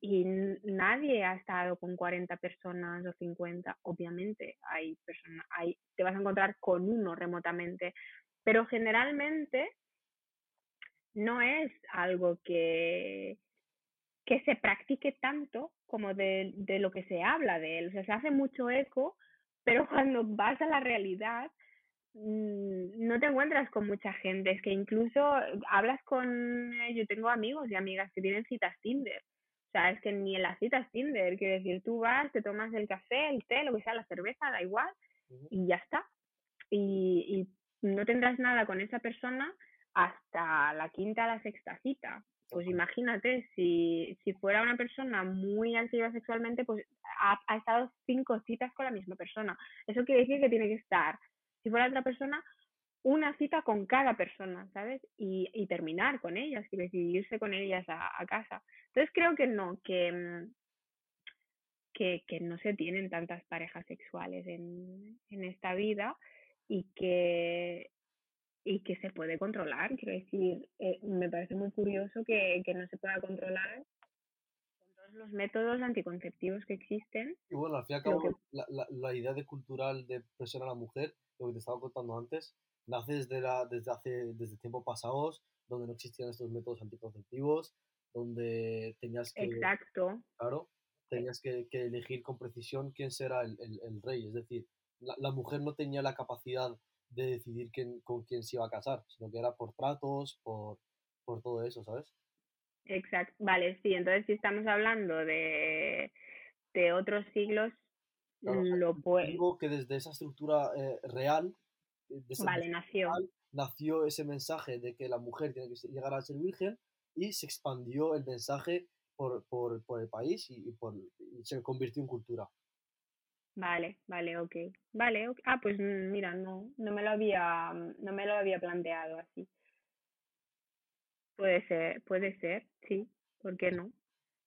y nadie ha estado con 40 personas o 50. Obviamente hay personas, hay, te vas a encontrar con uno remotamente, pero generalmente no es algo que, que se practique tanto como de, de lo que se habla de él. O sea, se hace mucho eco, pero cuando vas a la realidad no te encuentras con mucha gente. Es que incluso hablas con... Eh, yo tengo amigos y amigas que tienen citas Tinder. O sea, es que ni en las citas Tinder, quiero decir, tú vas, te tomas el café, el té, lo que sea, la cerveza, da igual, y ya está. Y, y no tendrás nada con esa persona hasta la quinta, la sexta cita. Pues imagínate, si, si fuera una persona muy activa sexualmente, pues ha, ha, estado cinco citas con la misma persona. Eso quiere decir que tiene que estar, si fuera otra persona, una cita con cada persona, ¿sabes? Y, y terminar con ellas, y decidirse con ellas a, casa. Entonces creo que no, que, mm, que, que no se tienen tantas parejas sexuales en, en esta vida y que, y que se puede controlar. Quiero decir, eh, me parece muy curioso que, que no se pueda controlar los métodos anticonceptivos que existen. Y bueno, al fin y al cabo, que la, la, la idea de cultural de presión a la mujer, lo que te estaba contando antes, nace desde, la, desde hace desde tiempos pasados, donde no existían estos métodos anticonceptivos, donde tenías que, exacto, claro, eh, tenías que, que elegir con precisión quién será el, el, el rey. Es decir, la, la mujer no tenía la capacidad de decidir quién, con quién se iba a casar, sino que era por tratos, por, por todo eso, ¿sabes? Exacto. Vale, sí, entonces si estamos hablando de, de otros siglos, Claro, lo puede... digo que desde esa estructura eh, real, eh, Vale, nació. real, nació ese mensaje de que la mujer tiene que llegar a ser virgen y se expandió el mensaje por, por, por el país y, y por, y se convirtió en cultura. Vale, vale, ok. Vale, ok. Ah, pues mm, mira, no, no me lo había, no me lo había planteado así. Puede ser, puede ser, sí, ¿por qué no?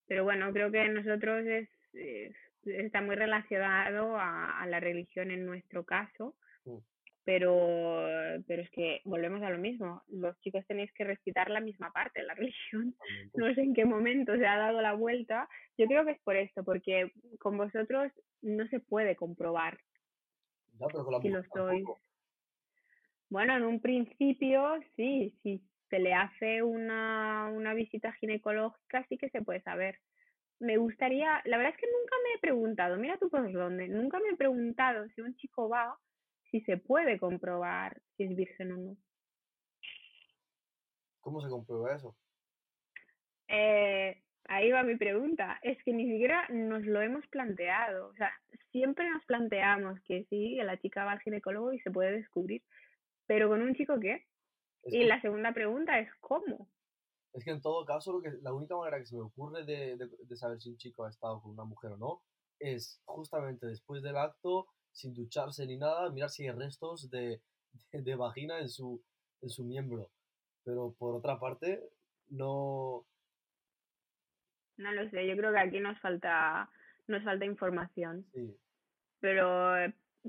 Pero bueno, creo que nosotros es, es- está muy relacionado a, a la religión en nuestro caso, Mm, pero, pero es que volvemos a lo mismo. Los chicos tenéis que respetar la misma parte de la religión. No sé en qué momento se ha dado la vuelta. Yo creo que es por esto, porque con vosotros no se puede comprobar Ya, pero con la si lo sois. Bueno, en un principio sí, si se le hace una, una visita ginecológica sí que se puede saber. Me gustaría, la verdad es que nunca me he preguntado, mira tú por dónde, nunca me he preguntado si un chico va, si se puede comprobar si es virgen o no. ¿Cómo se comprueba eso? Eh, ahí va mi pregunta, es que ni siquiera nos lo hemos planteado, o sea, siempre nos planteamos que sí, la chica va al ginecólogo y se puede descubrir, pero con un chico qué? Es Y que, la segunda pregunta es ¿cómo? es que en todo caso, lo que, la única manera que se me ocurre de, de, de saber si un chico ha estado con una mujer o no es justamente después del acto, sin ducharse ni nada, mirar si hay restos de, de, de vagina en su, en su miembro. Pero por otra parte, no. No lo sé, yo creo que aquí nos falta, nos falta información, Sí, pero,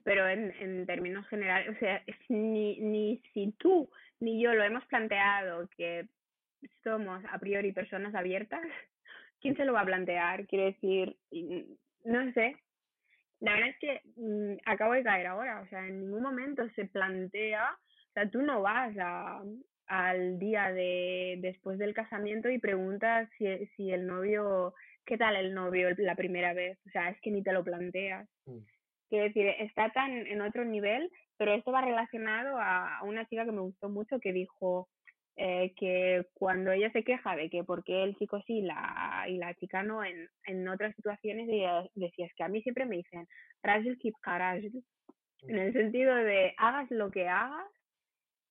pero en, en términos generales, o sea, ni, ni si tú ni yo lo hemos planteado que somos a priori personas abiertas, ¿quién se lo va a plantear? Quiero decir, no sé. La verdad es que mm, acabo de caer ahora, o sea, en ningún momento se plantea, o sea, tú no vas al día de después del casamiento y preguntas si, si el novio, ¿qué tal el novio la primera vez? O sea, es que ni te lo planteas. mm, Quiero decir, está tan en otro nivel, pero esto va relacionado a una chica que me gustó mucho que dijo eh, que cuando ella se queja de que por qué el chico sí la, y la chica no en, en otras situaciones, ella decía, es que a mí siempre me dicen, Rajul keep Karajul", en el sentido de hagas lo que hagas,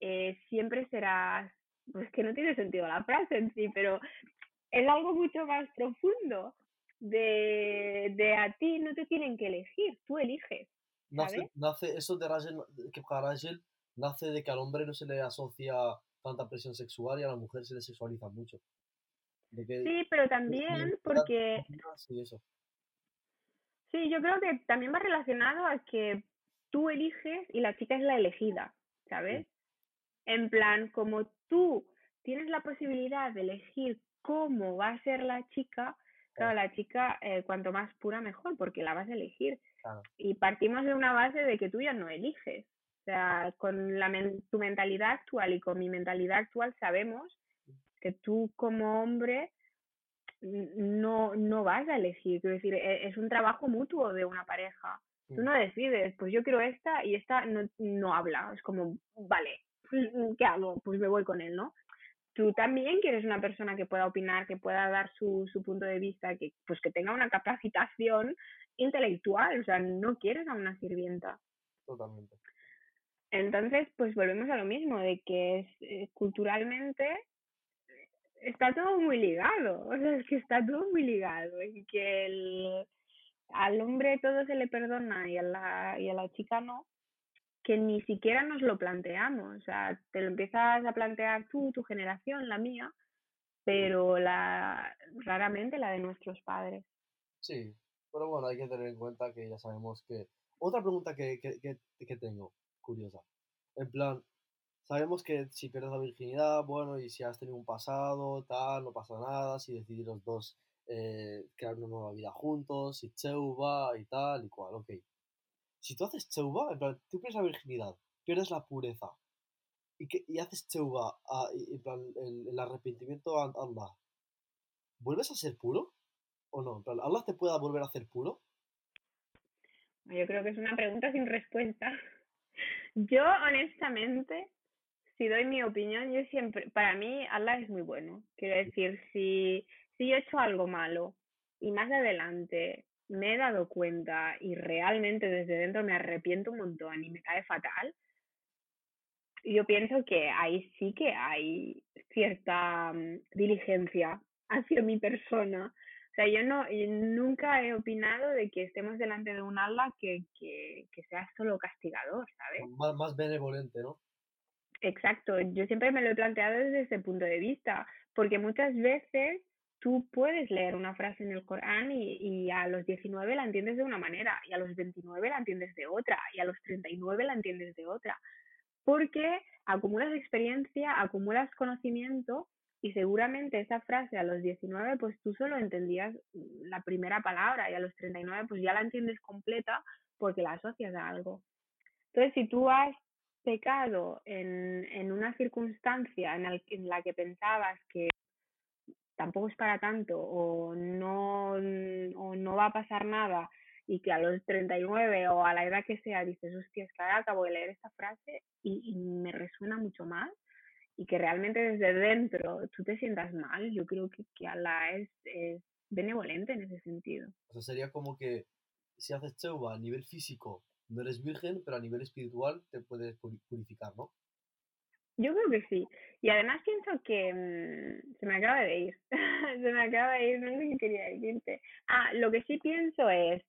eh, siempre serás, pues que no tiene sentido la frase en sí, pero es algo mucho más profundo de, de a ti no te tienen que elegir, tú eliges, ¿sabes? nace, eso de Rachel, que para Rachel nace de que al hombre no se le asocia tanta presión sexual y a la mujer se le sexualiza mucho. De que Sí, pero también porque, eso. sí, yo creo que también va relacionado a que tú eliges y la chica es la elegida, ¿sabes? En plan, como tú tienes la posibilidad de elegir cómo va a ser la chica, claro, la chica eh, cuanto más pura mejor, porque la vas a elegir. Claro. Y partimos de una base de que tú ya no eliges. O sea, con la men- tu mentalidad actual y con mi mentalidad actual sabemos que tú como hombre no, no vas a elegir. Quiero decir, e- es un trabajo mutuo de una pareja. Tú Mm. no decides, pues yo quiero esta y esta no, no habla. Es como, vale, ¿qué hago? Pues me voy con él, ¿no? Tú también quieres una persona que pueda opinar, que pueda dar su, su punto de vista, que pues que tenga una capacitación intelectual, o sea, no quieres a una sirvienta. Totalmente. Entonces, pues volvemos a lo mismo, de que es, eh, culturalmente está todo muy ligado, o sea, es que está todo muy ligado, y que el, al hombre todo se le perdona y a la, y a la chica no, que ni siquiera nos lo planteamos. O sea, te lo empiezas a plantear tú, tu generación, la mía, pero la raramente la de nuestros padres. Sí, pero bueno, hay que tener en cuenta que ya sabemos que... Otra pregunta que, que, que, que tengo, curiosa. En plan, sabemos que si pierdes la virginidad, bueno, y si has tenido un pasado, tal, no pasa nada, si decidís los dos eh, crear una nueva vida juntos, si cheuva y tal y cual, ok. Si tú haces cheuva, en plan, tú pierdes la virginidad, pierdes la pureza y, que, y haces cheuva, ah, y- en plan, el, arrepentimiento a Allah, ¿vuelves a ser puro? ¿O no? En ¿Allah te pueda volver a hacer puro? Yo creo que es una pregunta sin respuesta. Yo, honestamente, si doy mi opinión, yo siempre, para mí, Allah es muy bueno. Quiero decir, si, si yo he hecho algo malo y más adelante me he dado cuenta y realmente desde dentro me arrepiento un montón y me cae fatal, yo pienso que ahí sí que hay cierta mm, diligencia hacia mi persona. O sea, yo no, yo nunca he opinado de que estemos delante de un Allah que, que, que sea solo castigador, ¿sabes? Más, más benevolente, ¿no? Exacto, yo siempre me lo he planteado desde ese punto de vista, porque muchas veces tú puedes leer una frase en el Corán y, y a los 19 la entiendes de una manera, y a los 29 la entiendes de otra, y a los 39 la entiendes de otra, porque acumulas experiencia, acumulas conocimiento, y seguramente esa frase a los 19 pues tú solo entendías la primera palabra, y a los 39 pues ya la entiendes completa porque la asocias a algo. Entonces, si tú has pecado en, en una circunstancia en, el- en la que pensabas que tampoco es para tanto o no, o no va a pasar nada y que a los 39 o a la edad que sea dices, hostia, es que ahora acabo de leer esta frase y, me resuena mucho más y que realmente desde dentro tú te sientas mal, yo creo que, que Allah es, benevolente en ese sentido. O sea, sería como que si haces cheuva a nivel físico no eres virgen, pero a nivel espiritual te puedes puri- purificar, ¿no? Yo creo que sí. Y además pienso que mm, se me acaba de ir. se me acaba de ir, no sé qué quería decirte. Ah, lo que sí pienso es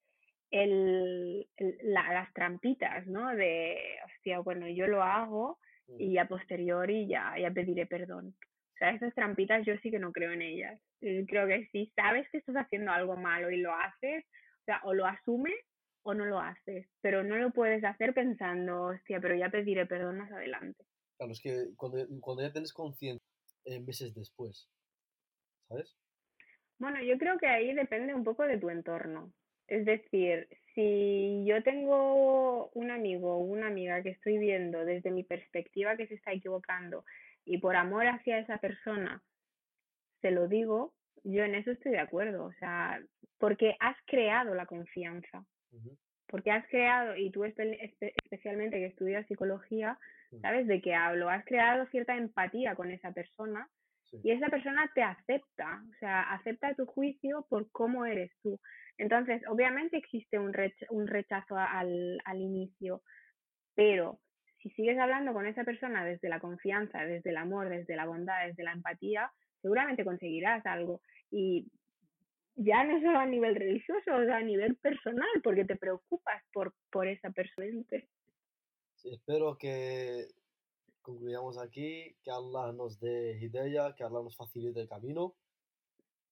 el, el- la- las trampitas, ¿no? De, hostia, bueno, yo lo hago Mm. y a posteriori ya, ya pediré perdón. O sea, esas trampitas yo sí que no creo en ellas. Eh, Creo que si sabes que estás haciendo algo malo y lo haces, o sea, o lo asumes o no lo haces, pero no lo puedes hacer pensando, hostia, pero ya pediré perdón más adelante. Claro, es que cuando, cuando ya tienes conciencia eh, meses después, ¿sabes? Bueno, yo creo que ahí depende un poco de tu entorno. Es decir, si yo tengo un amigo o una amiga que estoy viendo desde mi perspectiva que se está equivocando y por amor hacia esa persona se lo digo, yo en eso estoy de acuerdo. O sea, porque has creado la confianza. Porque has creado, y tú espe- espe- especialmente que estudias psicología. Sabes de qué hablo, has creado cierta empatía con esa persona Sí. y esa persona te acepta, o sea, acepta tu juicio por cómo eres tú. Entonces, obviamente existe un, rech- un rechazo al, al inicio, pero si sigues hablando con esa persona desde la confianza, desde el amor, desde la bondad, desde la empatía, seguramente conseguirás algo. Y ya no solo a nivel religioso, o sea, a nivel personal, porque te preocupas por, por esa persona. Sí, espero que concluyamos aquí, que Allah nos dé hidayah, que Allah nos facilite el camino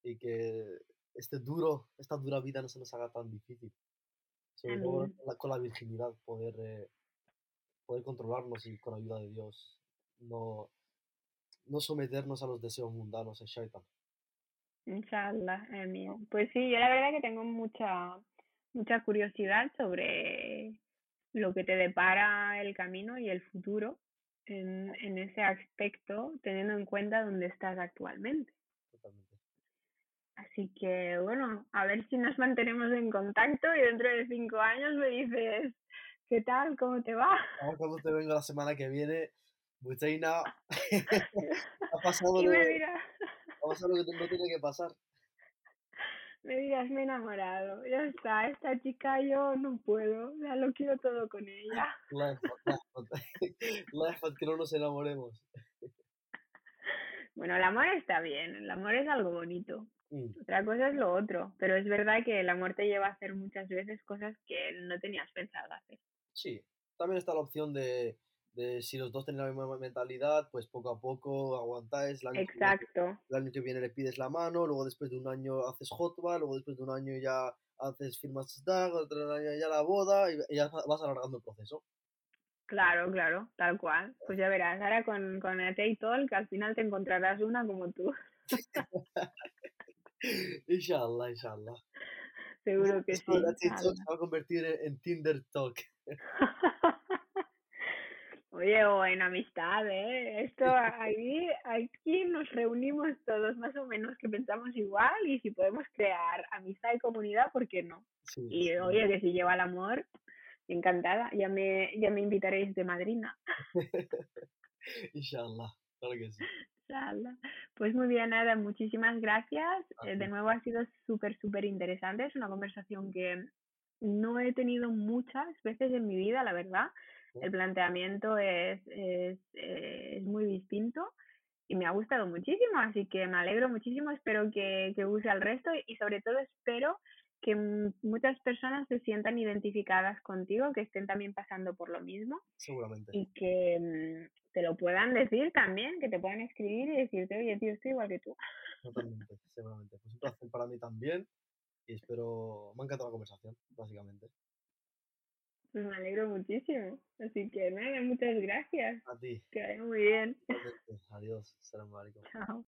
y que este duro, esta dura vida no se nos haga tan difícil. Sobre todo la- con la virginidad, poder, eh, poder controlarnos y con ayuda de Dios no, no someternos a los deseos mundanos, el shaitan. Inshallah, amén. Pues sí, yo la verdad que tengo mucha, mucha curiosidad sobre lo que te depara el camino y el futuro en, en ese aspecto, teniendo en cuenta dónde estás actualmente. Totalmente. Así que bueno, a ver si nos mantenemos en contacto y dentro de cinco años me dices, ¿qué tal? ¿Cómo te va? Cuando te venga la semana que viene, Buchaina, ha pasado Y lo, ha pasado lo que no tiene que pasar. Me dirás, me he enamorado, ya está, esta chica yo no puedo, ya lo quiero todo con ella. Lejos, que no nos enamoremos. Bueno, el amor está bien, el amor es algo bonito. Mm, Otra cosa es lo otro, pero es verdad que el amor te lleva a hacer muchas veces cosas que no tenías pensado hacer. Sí, también está la opción de, de si los dos tienen la misma mentalidad, pues poco a poco aguantáis. El año, que viene, Exacto. el año que viene le pides la mano, luego después de un año haces hotba, luego después de un año ya haces firmas DAG, otro año ya la boda y, y ya vas alargando el proceso. Claro, claro, tal cual. Pues ya verás, ahora con, con el Talk, que al final te encontrarás una como tú. inshallah, inshallah. Seguro que sí. Esto TikTok inshallah. se va a convertir en, en Tinder Talk. Oye, o en amistad, ¿eh? Esto aquí, aquí nos reunimos todos más o menos que pensamos igual y si podemos crear amistad y comunidad, ¿por qué no? Sí, Y sí. oye, que si lleva el amor, encantada, ya me, ya me invitaréis de madrina. Inshallah, claro que sí. Inshallah. Pues muy bien, Ada, muchísimas gracias. Eh, de nuevo ha sido súper, súper interesante. Es una conversación que no he tenido muchas veces en mi vida, la verdad. El planteamiento es, es, eh, es muy distinto y me ha gustado muchísimo, así que me alegro muchísimo. Espero que, que use al resto y sobre todo espero que muchas personas se sientan identificadas contigo, que estén también pasando por lo mismo Seguramente. y que mm, te lo puedan decir también, que te puedan escribir y decirte, oye, tío, estoy igual que tú. Totalmente, seguramente. Pues un placer para mí también y espero, me ha encantado la conversación, básicamente. Pues me alegro muchísimo. Así que nada, muchas gracias. A ti, Que vaya muy bien. Adiós, salam alaikum. Chao.